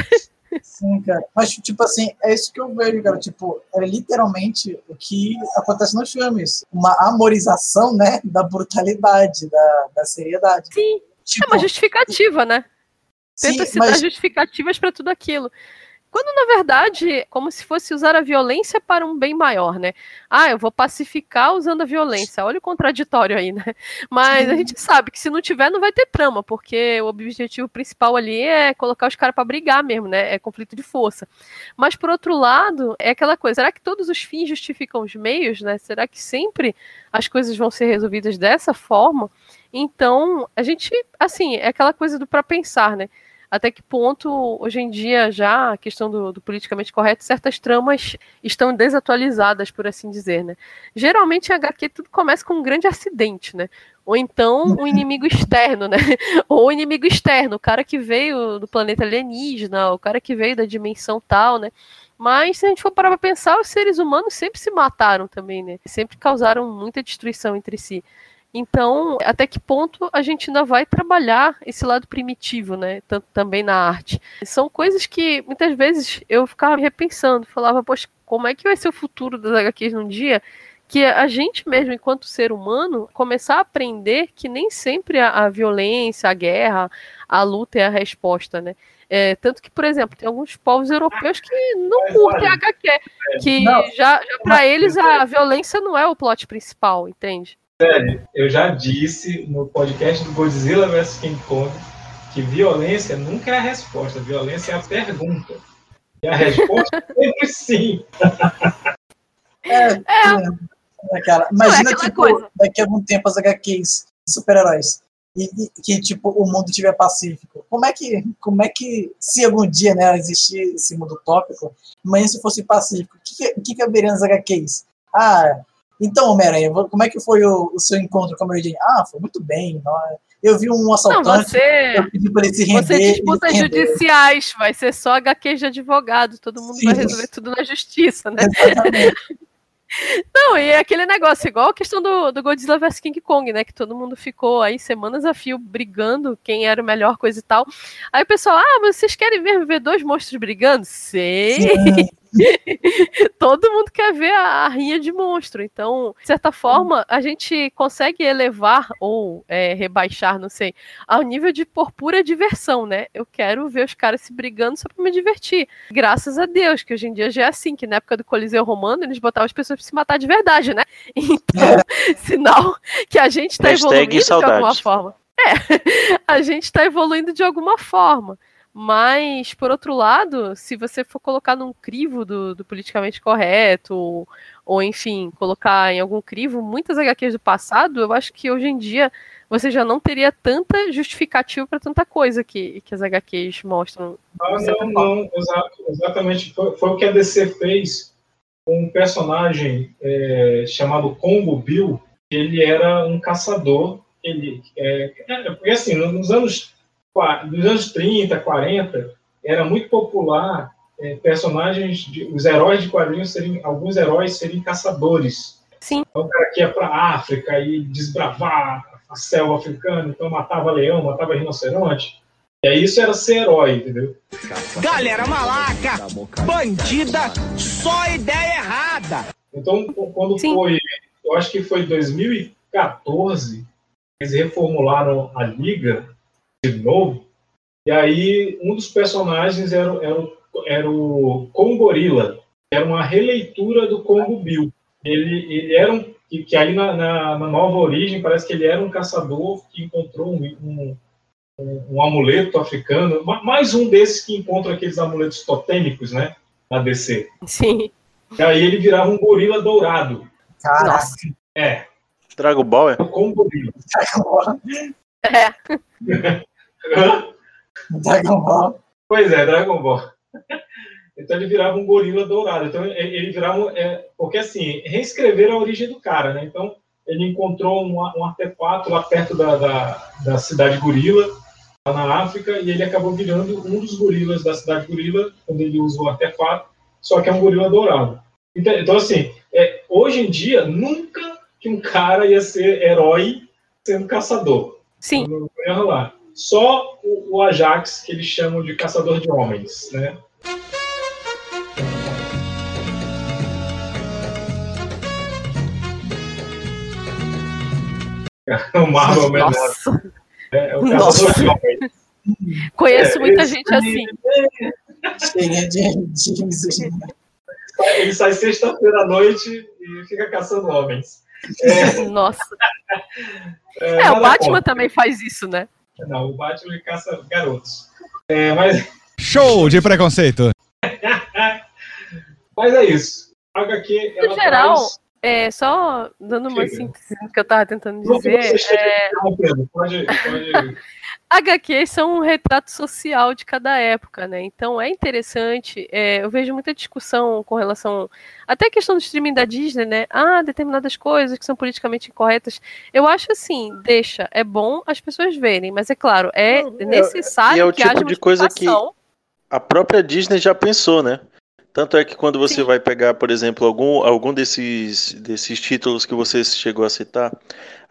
B: Sim, cara. Mas, tipo assim, é isso que eu vejo, cara. Tipo, é literalmente o que acontece nos filmes. Uma amorização, né? Da brutalidade, da, da seriedade.
C: Sim.
B: Tipo,
C: É uma justificativa, né? Tenta citar
B: mas,
C: justificativas para tudo aquilo. Quando, na verdade, como se fosse usar a violência para um bem maior, né? Ah, eu vou pacificar usando a violência. Olha o contraditório aí, né? Mas a gente sabe que se não tiver, não vai ter trama, porque o objetivo principal ali é colocar os caras para brigar mesmo, né? É conflito de força. Mas, por outro lado, é aquela coisa: será que todos os fins justificam os meios, né? Será que sempre as coisas vão ser resolvidas dessa forma? Então, a gente, assim, é aquela coisa do para pensar, né? Até que ponto, hoje em dia, já a questão do, do, politicamente correto, certas tramas estão desatualizadas, por assim dizer, né? Geralmente, em HQ, tudo começa com um grande acidente, né? Ou então, um inimigo externo, né? Ou um inimigo externo, o cara que veio do planeta alienígena, o cara que veio da dimensão tal, né? Mas, se a gente for parar pra pensar, os seres humanos sempre se mataram também, né? Sempre causaram muita destruição entre si. Então, até que ponto a gente ainda vai trabalhar esse lado primitivo, né? Tanto também na arte. São coisas que muitas vezes eu ficava repensando, falava, poxa, como é que vai ser o futuro das HQs num dia que a gente mesmo, enquanto ser humano, começar a aprender que nem sempre a, a violência, a guerra, a luta é a resposta, né? É, tanto que, por exemplo, tem alguns povos europeus que não curtem HQ, que
A: Não.
C: já, já para eles a violência não é o plot principal, entende?
A: Sério, eu já disse no podcast do Godzilla vs King Kong que violência nunca é a resposta, violência é a pergunta. E a resposta é sempre sim.
B: É, é, cara. Imagina,
C: é
B: tipo,
C: coisa.
B: daqui a algum tempo as HQs de super-heróis. E, e que, tipo, o mundo tiver pacífico. Como é que, como é que se algum dia, né, existir esse mundo utópico, mas se fosse pacífico, o que, que, que caberia nas HQs? Ah, então, Homem-Aranha, como é que foi o, o seu encontro com a Mary Jane? Ah, foi muito bem. não? Eu vi um
C: Não,
B: assaltante,
C: você,
B: eu pedi pra ele se render.
C: você
B: rendeu.
C: judiciais, vai ser só HQ de advogado, todo mundo vai
B: Sim.
C: resolver tudo na justiça, né?
B: Exatamente.
C: Não, e é aquele negócio, igual a questão do, do Godzilla vs King Kong, né? Que todo mundo ficou aí semanas a fio brigando quem era o melhor, coisa e tal. Aí o pessoal, ah, mas vocês querem ver, ver dois monstros brigando? Sei!
B: Sim,
C: todo mundo quer ver a, a rinha de monstro. Então, de certa forma, a gente consegue elevar ou é, rebaixar, não sei, ao nível de por pura diversão, né? Eu quero ver os caras se brigando só pra me divertir. Graças a Deus, que hoje em dia já é assim, que na época do Coliseu Romano eles botavam as pessoas pra se matar de verdade, né? Então, sinal que a gente tá
D: Hashtag
C: evoluindo de alguma forma. É, a gente está evoluindo de alguma forma. Mas, por outro lado, se você for colocar num crivo do, do politicamente correto, ou, ou, enfim, colocar em algum crivo muitas HQs do passado, eu acho que hoje em dia você já não teria tanta justificativa para tanta coisa que, que as HQs mostram.
A: Não, não, exa- exatamente. Foi, foi o que a DC fez com um personagem é, chamado Combo Bill. Ele era um caçador. Ele, é, é, porque assim, nos anos, nos anos 30, 40, era muito popular é, personagens, de, os heróis de quadrinhos serem, alguns heróis serem caçadores.
C: Sim.
A: Então o cara que ia para a África e desbravar a selva africana, então matava leão, matava rinoceronte. E aí isso era ser herói, entendeu?
I: Galera malaca, bandida, só ideia errada.
A: Então, quando foi, eu acho que foi 2014, eles reformularam a liga de novo, e aí um dos personagens era, era, o- era o Kongorila, que era uma releitura do Congo Bill. Ele, ele era um, que, que aí na, na, na nova origem parece que ele era um caçador que encontrou um, um, um- um amuleto africano, ma- mais um desses que encontra aqueles amuletos totêmicos, né, na DC.
C: Sim.
A: E aí ele virava um gorila dourado.
B: Caraca.
A: É.
D: Dragon Ball é?
A: Com gorila.
C: É.
B: Dragon Ball.
A: Pois é, Dragon Ball. Então ele virava um gorila dourado. Então ele virava. um- é, porque assim, reescreveram a origem do cara, né? Então ele encontrou um, um artefato lá perto da, da, da cidade gorila, lá na África, e ele acabou virando um dos gorilas da cidade gorila, quando ele usa o artefato, só que é um gorila dourado. Então, então, assim, é, hoje em dia, nunca que um cara ia ser herói sendo caçador.
C: Sim.
A: Não ia rolar. Só o, o Ajax, que eles chamam de caçador de homens, né? O Marvel menor.
C: Nossa.
A: É, é o
C: Nossa.
A: caçador de homens.
C: Conheço
A: É,
C: muita gente assim.
B: Cheguei de jeans.
A: Ele sai sexta-feira à noite e fica caçando homens.
C: Nossa.
A: É,
C: É, o
A: nada
C: Batman também faz isso, né?
A: Não, o Batman ele caça garotos. É, mas,
S: Show de preconceito.
A: mas é isso. A HQ,
C: No geral,
A: traz-
C: é, só dando uma
A: Diga.
C: síntese do que eu tava tentando
A: Não
C: dizer.
A: você esteja
C: é,
A: pode, pode
C: HQs são um retrato social de cada época, né? Então é interessante. é, eu vejo muita discussão com relação até a questão do streaming da Disney, né? Ah, determinadas coisas que são politicamente incorretas. Eu acho assim, deixa, é bom as pessoas verem, mas é claro, é necessário
D: E é o
C: que
D: tipo
C: haja
D: de coisa que a própria Disney já pensou, né? Tanto é que quando você vai pegar, por exemplo, algum, algum desses, desses títulos que você chegou a citar,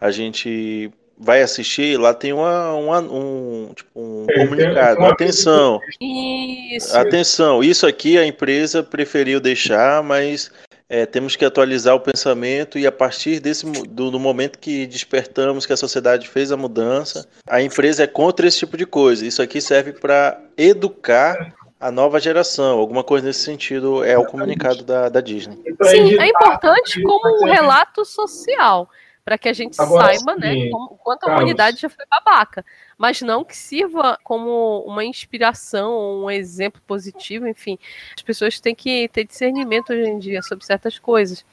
D: a gente vai assistir, lá tem uma, uma- um, tipo, um
A: É,
D: comunicado. Atenção,
C: Isso.
D: atenção, isso aqui a empresa preferiu deixar, mas é, temos que atualizar o pensamento e a partir desse do, do momento que despertamos que a sociedade fez a mudança, a empresa é contra esse tipo de coisa. Isso aqui serve para educar a nova geração. Alguma coisa nesse sentido é o comunicado da, da Disney.
C: Sim, é importante como um relato social, para que a gente
D: Agora,
C: saiba, né, como, quanto a
D: Carlos.
C: humanidade já foi babaca, mas não que sirva como uma inspiração, um exemplo positivo, enfim. As pessoas têm que ter discernimento hoje em dia sobre certas coisas.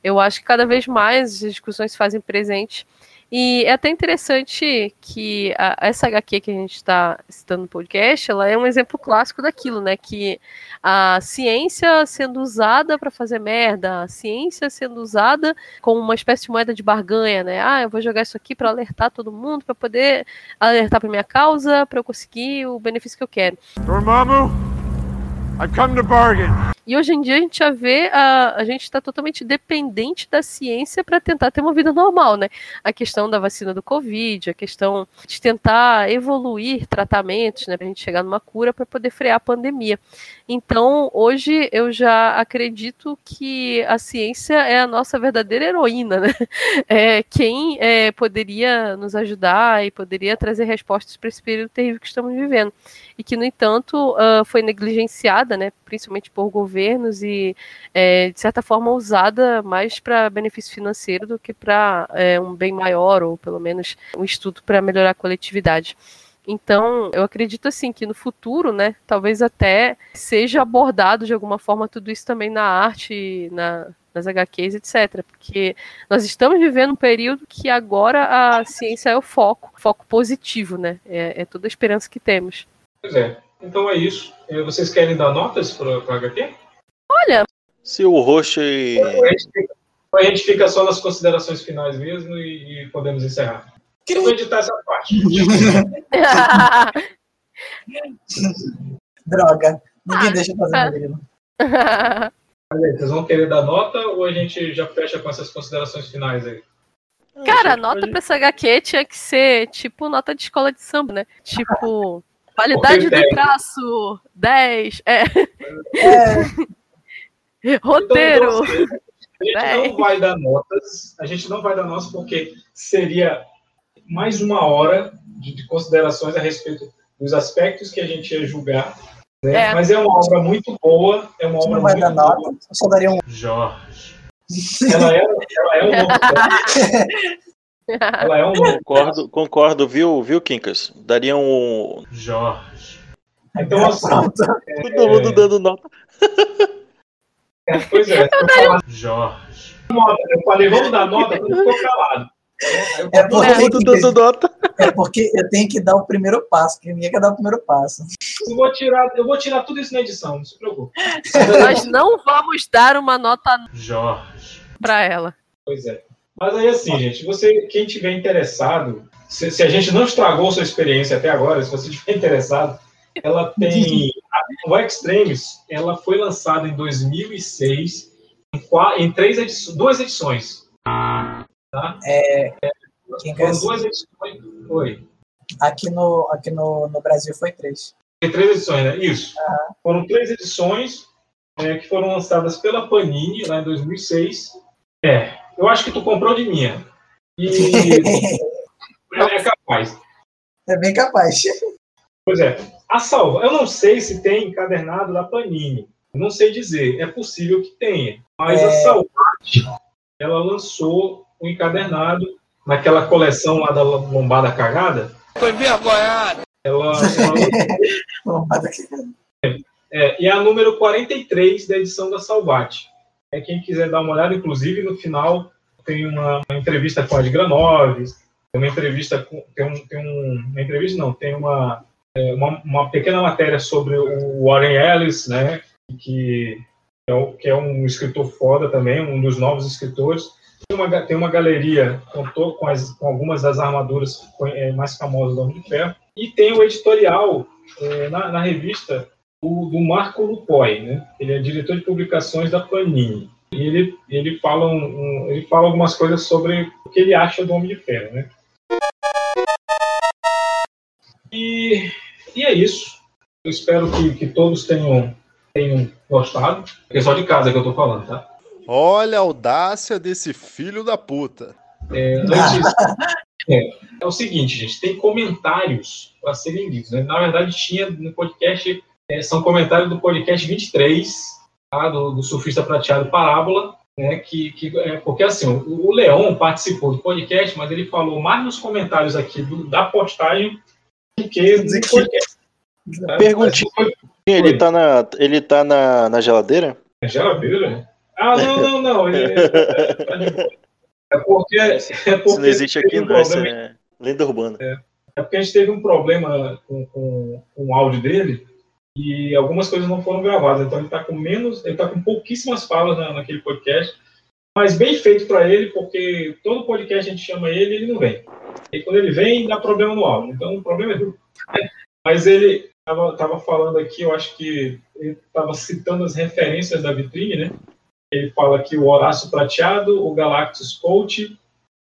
C: Eu acho que cada vez mais as discussões se fazem presentes. E é até interessante que a- essa HQ que a gente está citando no podcast, ela é um exemplo clássico daquilo, né? Que a ciência sendo usada para fazer merda, a ciência sendo usada como uma espécie de moeda de barganha, né? Ah, eu vou jogar isso aqui para alertar todo mundo, para poder alertar para minha causa, para eu conseguir o benefício que eu quero.
T: Dormammu, I've come to bargain.
C: E hoje em dia a gente já vê a, a gente está totalmente dependente da ciência para tentar ter uma vida normal, né? A questão da vacina do Covid, a questão de tentar evoluir tratamentos, né, para a gente chegar numa cura para poder frear a pandemia. Então, hoje eu já acredito que a ciência é a nossa verdadeira heroína, né? É quem é, poderia nos ajudar e poderia trazer respostas para esse período terrível que estamos vivendo. E que, no entanto, uh, foi negligenciada, né, principalmente por governos e, é, de certa forma, usada mais para benefício financeiro do que para é, um bem maior, ou pelo menos um estudo para melhorar a coletividade. Então, eu acredito assim que no futuro, né, talvez até seja abordado de alguma forma tudo isso também na arte, na, nas HQs, etc. Porque nós estamos vivendo um período que agora a ciência é o foco, foco positivo, né? É, é toda a esperança que temos.
A: Pois é. Então é isso. Eh, Vocês querem dar notas para o HQ?
C: Olha.
D: Se o roxo e...
A: Ou a gente fica- só nas considerações finais mesmo e, e podemos encerrar. Eu vou editar essa parte.
B: Droga. Ninguém deixa eu fazer
A: aí, vocês vão querer dar nota ou a gente já fecha com essas considerações finais aí?
C: Cara, a nota pra essa HQ tinha que ser tipo nota de escola de samba, né? Tipo, qualidade do
A: 10.
C: traço, 10. É. Roteiro.
A: Então, assim, a gente não vai dar notas, a gente não vai dar notas porque seria mais uma hora de, de considerações a respeito dos aspectos que a gente ia julgar. né?
B: É.
A: Mas é uma obra muito boa, é uma obra
B: não vai
A: muito
B: dar
A: boa.
B: nota, eu só daria um.
A: Jorge. Ela é, ela é um ela é um
D: Concordo, concordo, viu, viu, Quincas? Daria um.
A: Jorge. Então, assim,
D: Todo mundo dando nota.
A: É, pois é, eu falar, Jorge. Eu falei, vamos dar nota, quando ficou calado.
B: É porque,
D: Todo mundo dando nota.
B: é porque eu tenho que dar o primeiro passo, que ninguém quer dar o primeiro passo.
A: Eu vou tirar, eu vou tirar tudo isso na edição, não se preocupe.
C: Nós não vamos dar uma nota
A: Jorge.
C: pra ela.
A: Pois é. Mas aí assim, gente, você, quem tiver interessado, se, se a gente não estragou sua experiência até agora, se você tiver interessado, ela tem o Extremes, ela foi lançada em 2006 em, em três edições, duas edições. Tá?
B: É, quem quer
A: Foram duas edições. Foi.
B: Aqui, no, aqui no, no Brasil foi três.
A: Tem três edições, né? Isso. Foram três edições é, que foram lançadas pela Panini lá em 2006. É, eu acho que tu comprou de minha. E é, é capaz.
B: É bem capaz.
A: Pois é. A salva, eu não sei se tem encadernado da Panini. Não sei dizer. É possível que tenha. Mas a
B: É.
A: Salvate, ela lançou o encadernado naquela coleção lá da Lombada Cagada.
L: Tô envergonhado.
A: Ela, ela É, e é a número 43 da edição da Salvati. É quem quiser dar uma olhada, inclusive no final tem uma, entrevista com a Edgra Noves, tem uma entrevista com, tem, um, tem um, uma entrevista não, tem uma, é, uma, uma pequena matéria sobre o Warren Ellis, né, que é, o- que é um escritor foda também, um dos novos escritores. Tem uma, tem uma galeria com, to- com, as- com algumas das armaduras é, mais famosas do Homem de Ferro. E tem o editorial é, na, na revista do, do Marco Lupoi, né? Ele é diretor de publicações da Panini. E ele, ele, fala um, um- ele fala algumas coisas sobre o que ele acha do Homem de Ferro, né? E, e é isso. Eu espero que, que todos tenham, tenham gostado. É só de casa que eu tô falando, tá?
H: Olha a audácia desse filho da puta.
A: É, antes, é, é o seguinte, gente, tem comentários para serem lidos. Né? Na verdade, tinha no podcast, é, são comentários do podcast 23, tá? do, do Surfista Prateado Parábola, né? que, que, é, porque assim, o, o Leon participou do podcast, mas ele falou mais nos comentários aqui do- da postagem do que no podcast. tá?
D: Perguntinha. Ele tá na, ele tá na, na geladeira?
A: É geladeira? Ah, não, não, não. ele- é porque. É porque
D: Isso não existe aqui,
A: teve um
D: não. Isso
A: problema-
D: é lenda urbana.
A: É porque a gente teve um problema com, com, com o áudio dele e algumas coisas não foram gravadas. Então ele está com menos, ele tá com pouquíssimas falas na, naquele podcast, mas bem feito para ele, porque todo podcast a gente chama ele ele não vem. E quando ele vem, dá problema no áudio. Então o problema é dele. Mas ele, Tava, tava falando aqui, eu acho que ele estava citando as referências da vitrine, né? Ele fala aqui o Horácio Prateado, o Galactus Coach,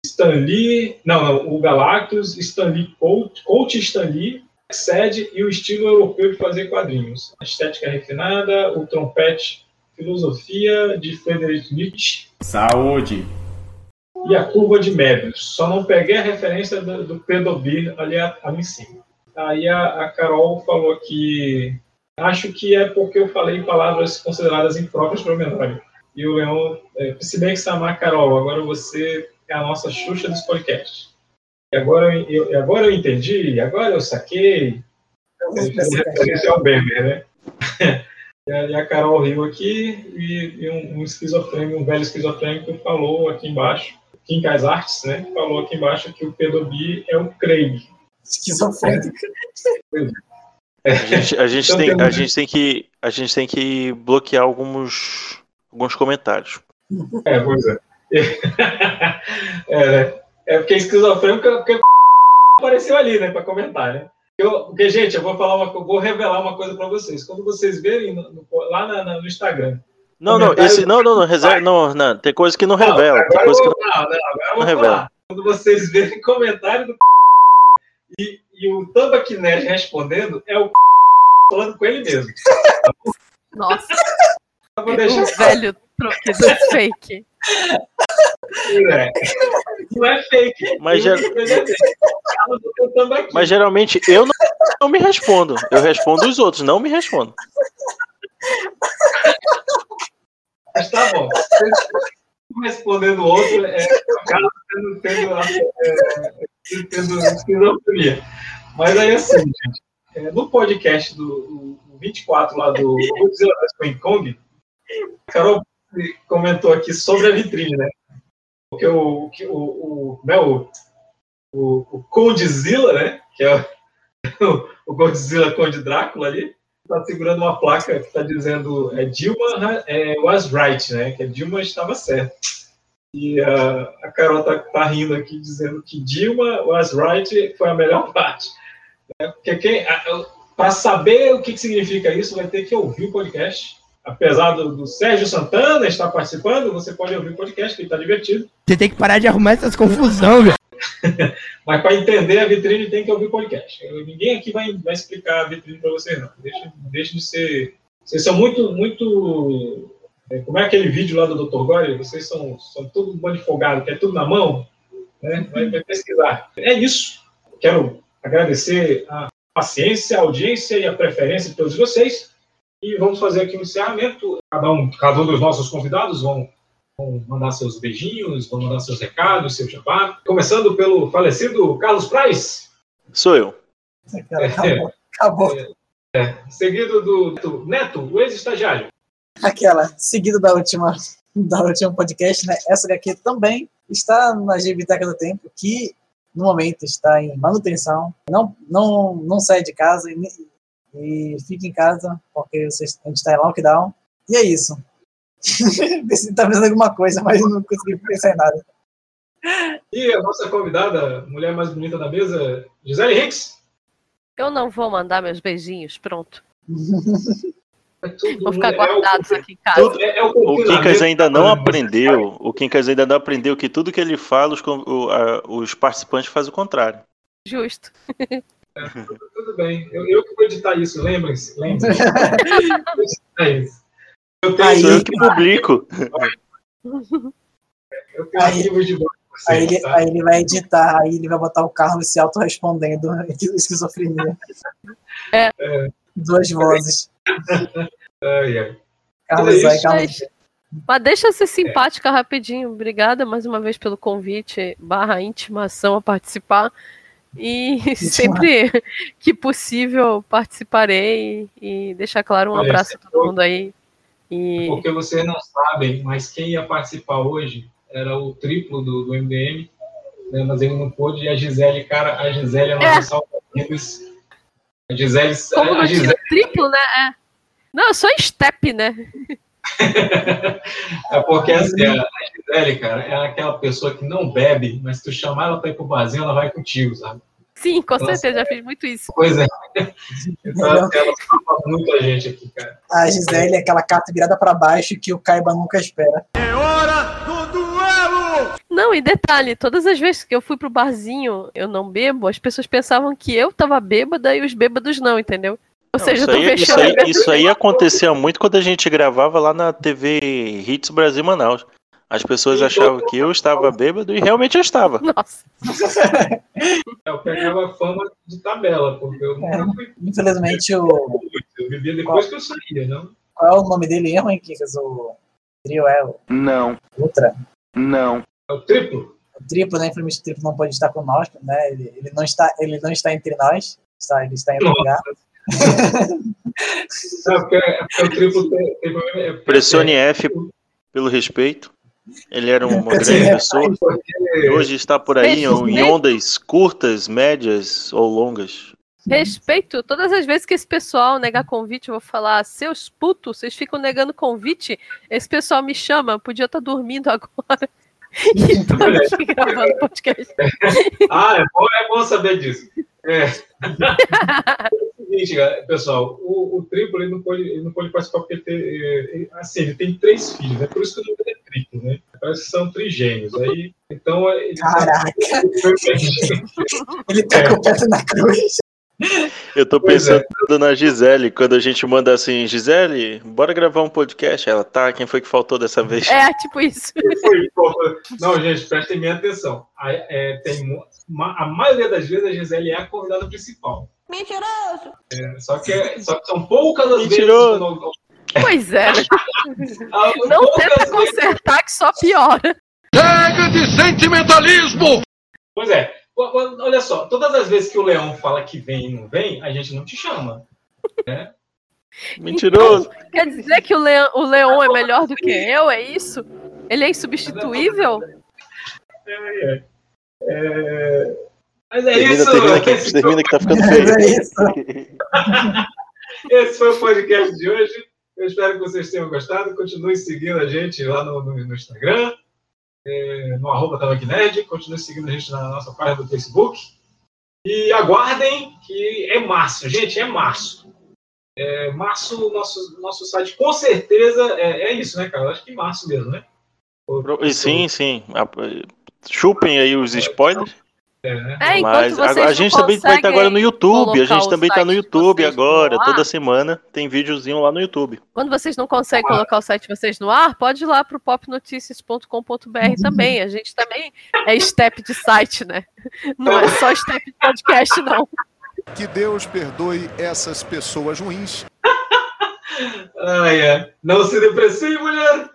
A: Stan Lee, não, não, o Galactus, Stan Lee Coach, Coach Stan Lee, sede e o estilo europeu de fazer quadrinhos. A estética refinada, o trompete, filosofia de Friedrich Nietzsche.
T: Saúde!
A: E a curva de Möbius. Só não peguei a referência do, do Pedro Bir ali, ali em cima. Aí a, a Carol falou que acho que é porque eu falei palavras consideradas impróprias para o menor. E o Leão, é, se bem que Samar, Carol, agora você é a nossa Xuxa dos podcasts. E agora eu, agora eu entendi, agora eu saquei. Esse é o Bemer, né? E a Carol riu aqui e, e um, um esquizofrênico, um velho esquizofrênico falou aqui embaixo, Kim Kais Arts, né? Falou aqui embaixo que o Pedobi é o Craig.
B: Esquizofrênico.
D: A gente, a gente tem, a gente tem que, a gente tem que bloquear alguns, alguns comentários.
A: É, pois é. É, né? É porque esquizofrênico é porque apareceu ali, né, para comentar, né? Eu, porque, gente, eu vou falar uma, eu vou revelar uma coisa para vocês. Quando vocês verem no, no, lá na, na, no Instagram.
D: Não, não, esse, não, não, não, reserva, não, não, tem coisa que não revela. Tem coisa
A: vou,
D: que não,
A: não, não, agora eu vou revela. Falar. Quando vocês verem comentário do e, e o Tambaq Nerd respondendo, é o falando com ele mesmo.
C: Nossa.
A: Eu vou deixar...
C: O velho truque do fake.
A: É. Não é fake.
D: Mas, ger... Mas geralmente eu não, não, me respondo. Eu respondo os outros, não me respondo.
A: Mas tá bom. Respondendo o outro, é acaba tendo, tendo, é, tendo esquizofrenia. Mas aí assim, gente, é, no podcast do, do 24 lá do a Carol comentou aqui sobre a vitrine, né? Porque o, o, o, né, o, o, o Condzilla, né? Que é o, o Godzilla Conde Drácula ali, está segurando uma placa que está dizendo é, Dilma é, was right, né? Que a Dilma estava certa. E uh, a Carol tá, tá, rindo aqui dizendo que Dilma was right foi a melhor parte. Né? Porque quem, para saber o que, que significa isso, vai ter que ouvir o podcast apesar do, do, Sérgio Santana estar participando, você pode ouvir o podcast, que está divertido.
U: Você tem que parar de arrumar essas confusão, velho.
A: Mas para entender a vitrine tem que ouvir o podcast. Ninguém aqui vai, vai explicar a vitrine para vocês, não. Deixa, deixa de ser. Vocês são muito, muito. É, como é aquele vídeo lá do Dr. Gore? Vocês são, são tudo bando de folgado, quer tudo na mão? Né? Vai, vai pesquisar. É isso. Quero agradecer a paciência, a audiência e a preferência de todos vocês. E vamos fazer aqui um encerramento. Cada um, cada um dos nossos convidados vão, vão mandar seus beijinhos, vão mandar seus recados, seu jabá. Começando pelo falecido Carlos Price.
D: Sou eu.
B: Cara, acabou. acabou.
A: É, é. Seguido do Neto, o ex-estagiário.
B: Aquela, seguido da última, da última podcast, né? Essa aqui também está na Gibiteca do Tempo, que no momento está em manutenção, não, não, não sai de casa, e fique em casa, porque a gente está em lockdown. E é isso. está pensando alguma coisa, mas não consegui pensar em nada.
A: E a nossa convidada, mulher mais bonita da mesa, Gisele Hicks.
C: Eu não vou mandar meus beijinhos, pronto. Vou ficar guardados aqui em casa.
D: É, é o, o Quincas ainda não aprendeu. O Quincas ainda não aprendeu que tudo que ele fala, os, os participantes fazem o contrário.
C: Justo.
A: É, tudo, tudo, bem. Eu, eu que vou editar isso, lembrem-se. Lembrem-se.
D: eu tenho aí, eu que publico.
B: Eu tenho aí, arquivos de. Aí ele, tá? aí ele vai editar, aí ele vai botar o carro se auto-respondendo esquizofrenia.
C: É.
B: é. Duas vozes.
A: ai, ai.
B: Carlos, aí, Carlos.
C: Mas deixa eu ser simpática é. rapidinho. Obrigada mais uma vez pelo convite barra intimação a participar. E sempre que possível participarei e deixar claro um Olha, abraço a todo mundo aí. E...
A: Porque vocês não sabem, mas quem ia participar hoje era o triplo do, do MDM, né, mas ele não pôde, e a Gisele, cara, a Gisele é a nossa é. salva-vidas. A Gisele.
C: Como
A: a
C: Gisele... triplo, né? É. Não, só step, né?
A: é porque assim, a Gisele, cara, é aquela pessoa que não bebe, mas se tu chamar ela pra ir pro barzinho, ela vai contigo, sabe?
C: Sim, com
A: Nossa,
C: certeza, já fiz muito isso.
A: Pois é. Então, ela fala muito a gente aqui, cara.
B: A Gisele é aquela carta virada pra baixo que o Kaiba nunca espera.
C: Não, e detalhe, todas as vezes que eu fui pro barzinho, eu não bebo, as pessoas pensavam que eu tava bêbada e os bêbados não, entendeu? Ou
D: Não,
C: seja,
D: isso,
C: eu tô
D: aí, isso, aí, isso aí acontecia muito quando a gente gravava lá na TV Hits Brasil Manaus. As pessoas achavam que eu estava bêbado e realmente eu estava.
C: Nossa.
A: Eu pegava fama de tabela, porque eu
B: É,
A: nunca fui.
B: infelizmente, o.
A: Eu vivia depois que eu saía, não?
B: Qual é o nome dele mesmo, hein, Kikas? O trio é o
P: Não.
B: Ultra.
P: Não.
A: É o triplo?
B: O triplo, né? Infelizmente o triplo não pode estar conosco, né? Ele, ele, não, está, ele não está entre nós. Está, ele está em outro lugar.
A: Não, porque, é porque o triplo tem, tem problema. é porque-
D: Pressione F pelo respeito. Ele era uma grande pessoa. E hoje está por aí em ondas curtas, médias ou longas.
C: Respeito, todas as vezes que esse pessoal negar convite, eu vou falar, seus putos, vocês ficam negando convite, esse pessoal me chama, podia estar dormindo agora. E tô aqui gravando podcast.
A: Ah, é bom, é bom saber disso. É. é o seguinte, pessoal, o, o triplo ele não, pode, ele não pode participar porque ele tem, é, ele- assim, ele tem três filhos, né? Por isso que o nome dele é triplo, né? Parece que são trigêmeos. Aí, então, é- ele
B: Caraca! Ele tá com o pé na cruz.
D: Eu tô
A: é.
D: pensando na Gisele, quando a gente manda assim, Gisele, bora gravar um podcast. Ela, tá, quem foi que faltou dessa vez?
C: É, tipo isso.
A: Não, gente, prestem minha atenção. A, é, tem, a maioria das vezes a Gisele é a convidada principal.
N: Mentiroso!
A: É, só, que, é- só que são poucas as
D: Mentiroso.
A: vezes. quando-
C: Pois é.
A: Ah,
C: Não tenta
A: vezes-
C: consertar que só piora.
L: Chega de sentimentalismo!
A: Pois é. Olha só, todas as vezes que o Leão fala que vem e não vem, a gente não te chama. Né?
D: Mentiroso.
C: Quer dizer que o Leão, o Leão é melhor do que eu, é isso? Ele é insubstituível?
A: É, é. É, Mas é
D: Termina,
A: isso.
D: termina, que, termina que tá ficando feio.
B: É isso.
A: Esse foi o podcast de hoje. Eu espero que vocês tenham gostado. Continue seguindo a gente lá no, no- no Instagram, é, no arroba Tabac Nerd. Continue seguindo a gente na nossa página do Facebook. E aguardem que é março. Gente, é março. É, março, nosso, nosso site, com certeza, é, é isso, né, cara? Eu acho que março mesmo, né?
D: Sim, sim. Chupem aí os spoilers.
A: É?
C: É,
D: Mas
C: vocês
D: a, a gente também vai estar agora no YouTube. A gente
C: o
D: também tá
C: site
D: no YouTube
C: no
D: agora.
C: ar.
D: Toda semana tem videozinho lá no YouTube.
C: Quando vocês não conseguem colocar o site de vocês no ar, pode ir lá pro popnoticias.com.br também. A gente também é step de site, né? Não é só step de podcast, não.
H: Que Deus perdoe essas pessoas ruins.
A: Ai, é. Não se deprecie, mulher.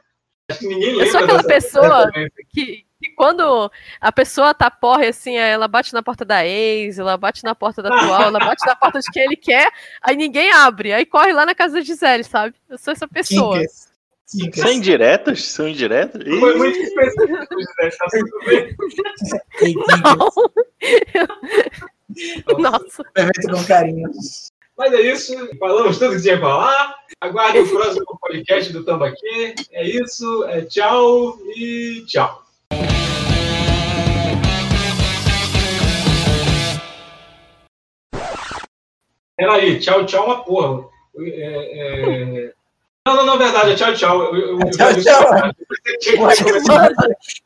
A: Acho que ninguém lembra
C: Eu sou aquela
A: dessa-
C: pessoa que, que quando a pessoa tá porre, assim, ela bate na porta da ex, ela bate na porta da atual, ela bate na porta de quem ele quer, aí ninguém abre. Aí corre lá na casa da Gisele, sabe? Eu sou essa pessoa.
B: Kikas.
D: São indiretas? São indiretas? Ih,
A: Foi muito específico, né? Tá tudo bem.
C: Nossa.
B: Feito com carinho.
A: Mas é isso. Falamos tudo que tinha que falar. Aguarde o próximo podcast do Tambaqui. É isso. É tchau e tchau. Peraí, tchau, tchau, uma porra. É, é... Não, não, não, verdade, é tchau, tchau. Eu, eu, eu
B: Tchau, tchau. a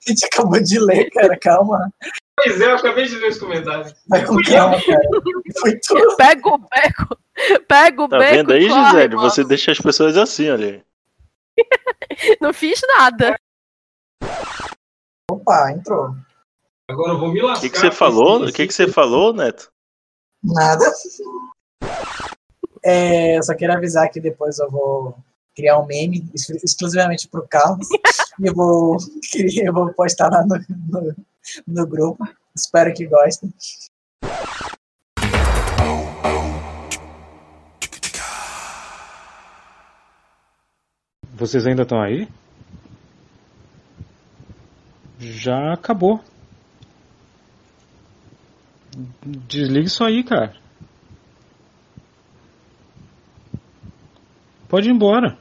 B: gente acabou de ler, cara. Calma.
A: Pois é, eu acabei de ler os comentários.
B: Vai com calma, cara. Foi tudo.
C: Pega o beco. Pega o
D: Tá
C: beco.
D: vendo aí,
C: corre,
D: Gisele?
C: mano.
D: Você deixa as pessoas assim, olha.
C: Não fiz nada.
B: Opa, entrou.
A: Agora eu vou me
D: O
A: lascar.
D: que, que você falou? O que, que você falou, Neto?
B: Nada. É, eu só quero avisar que depois eu vou criar um meme ex- exclusivamente pro Carlos. e eu vou, eu vou postar lá no, no, no grupo. Espero que gostem.
T: Vocês ainda estão aí? Já acabou. Desliga isso aí, cara. Pode ir embora.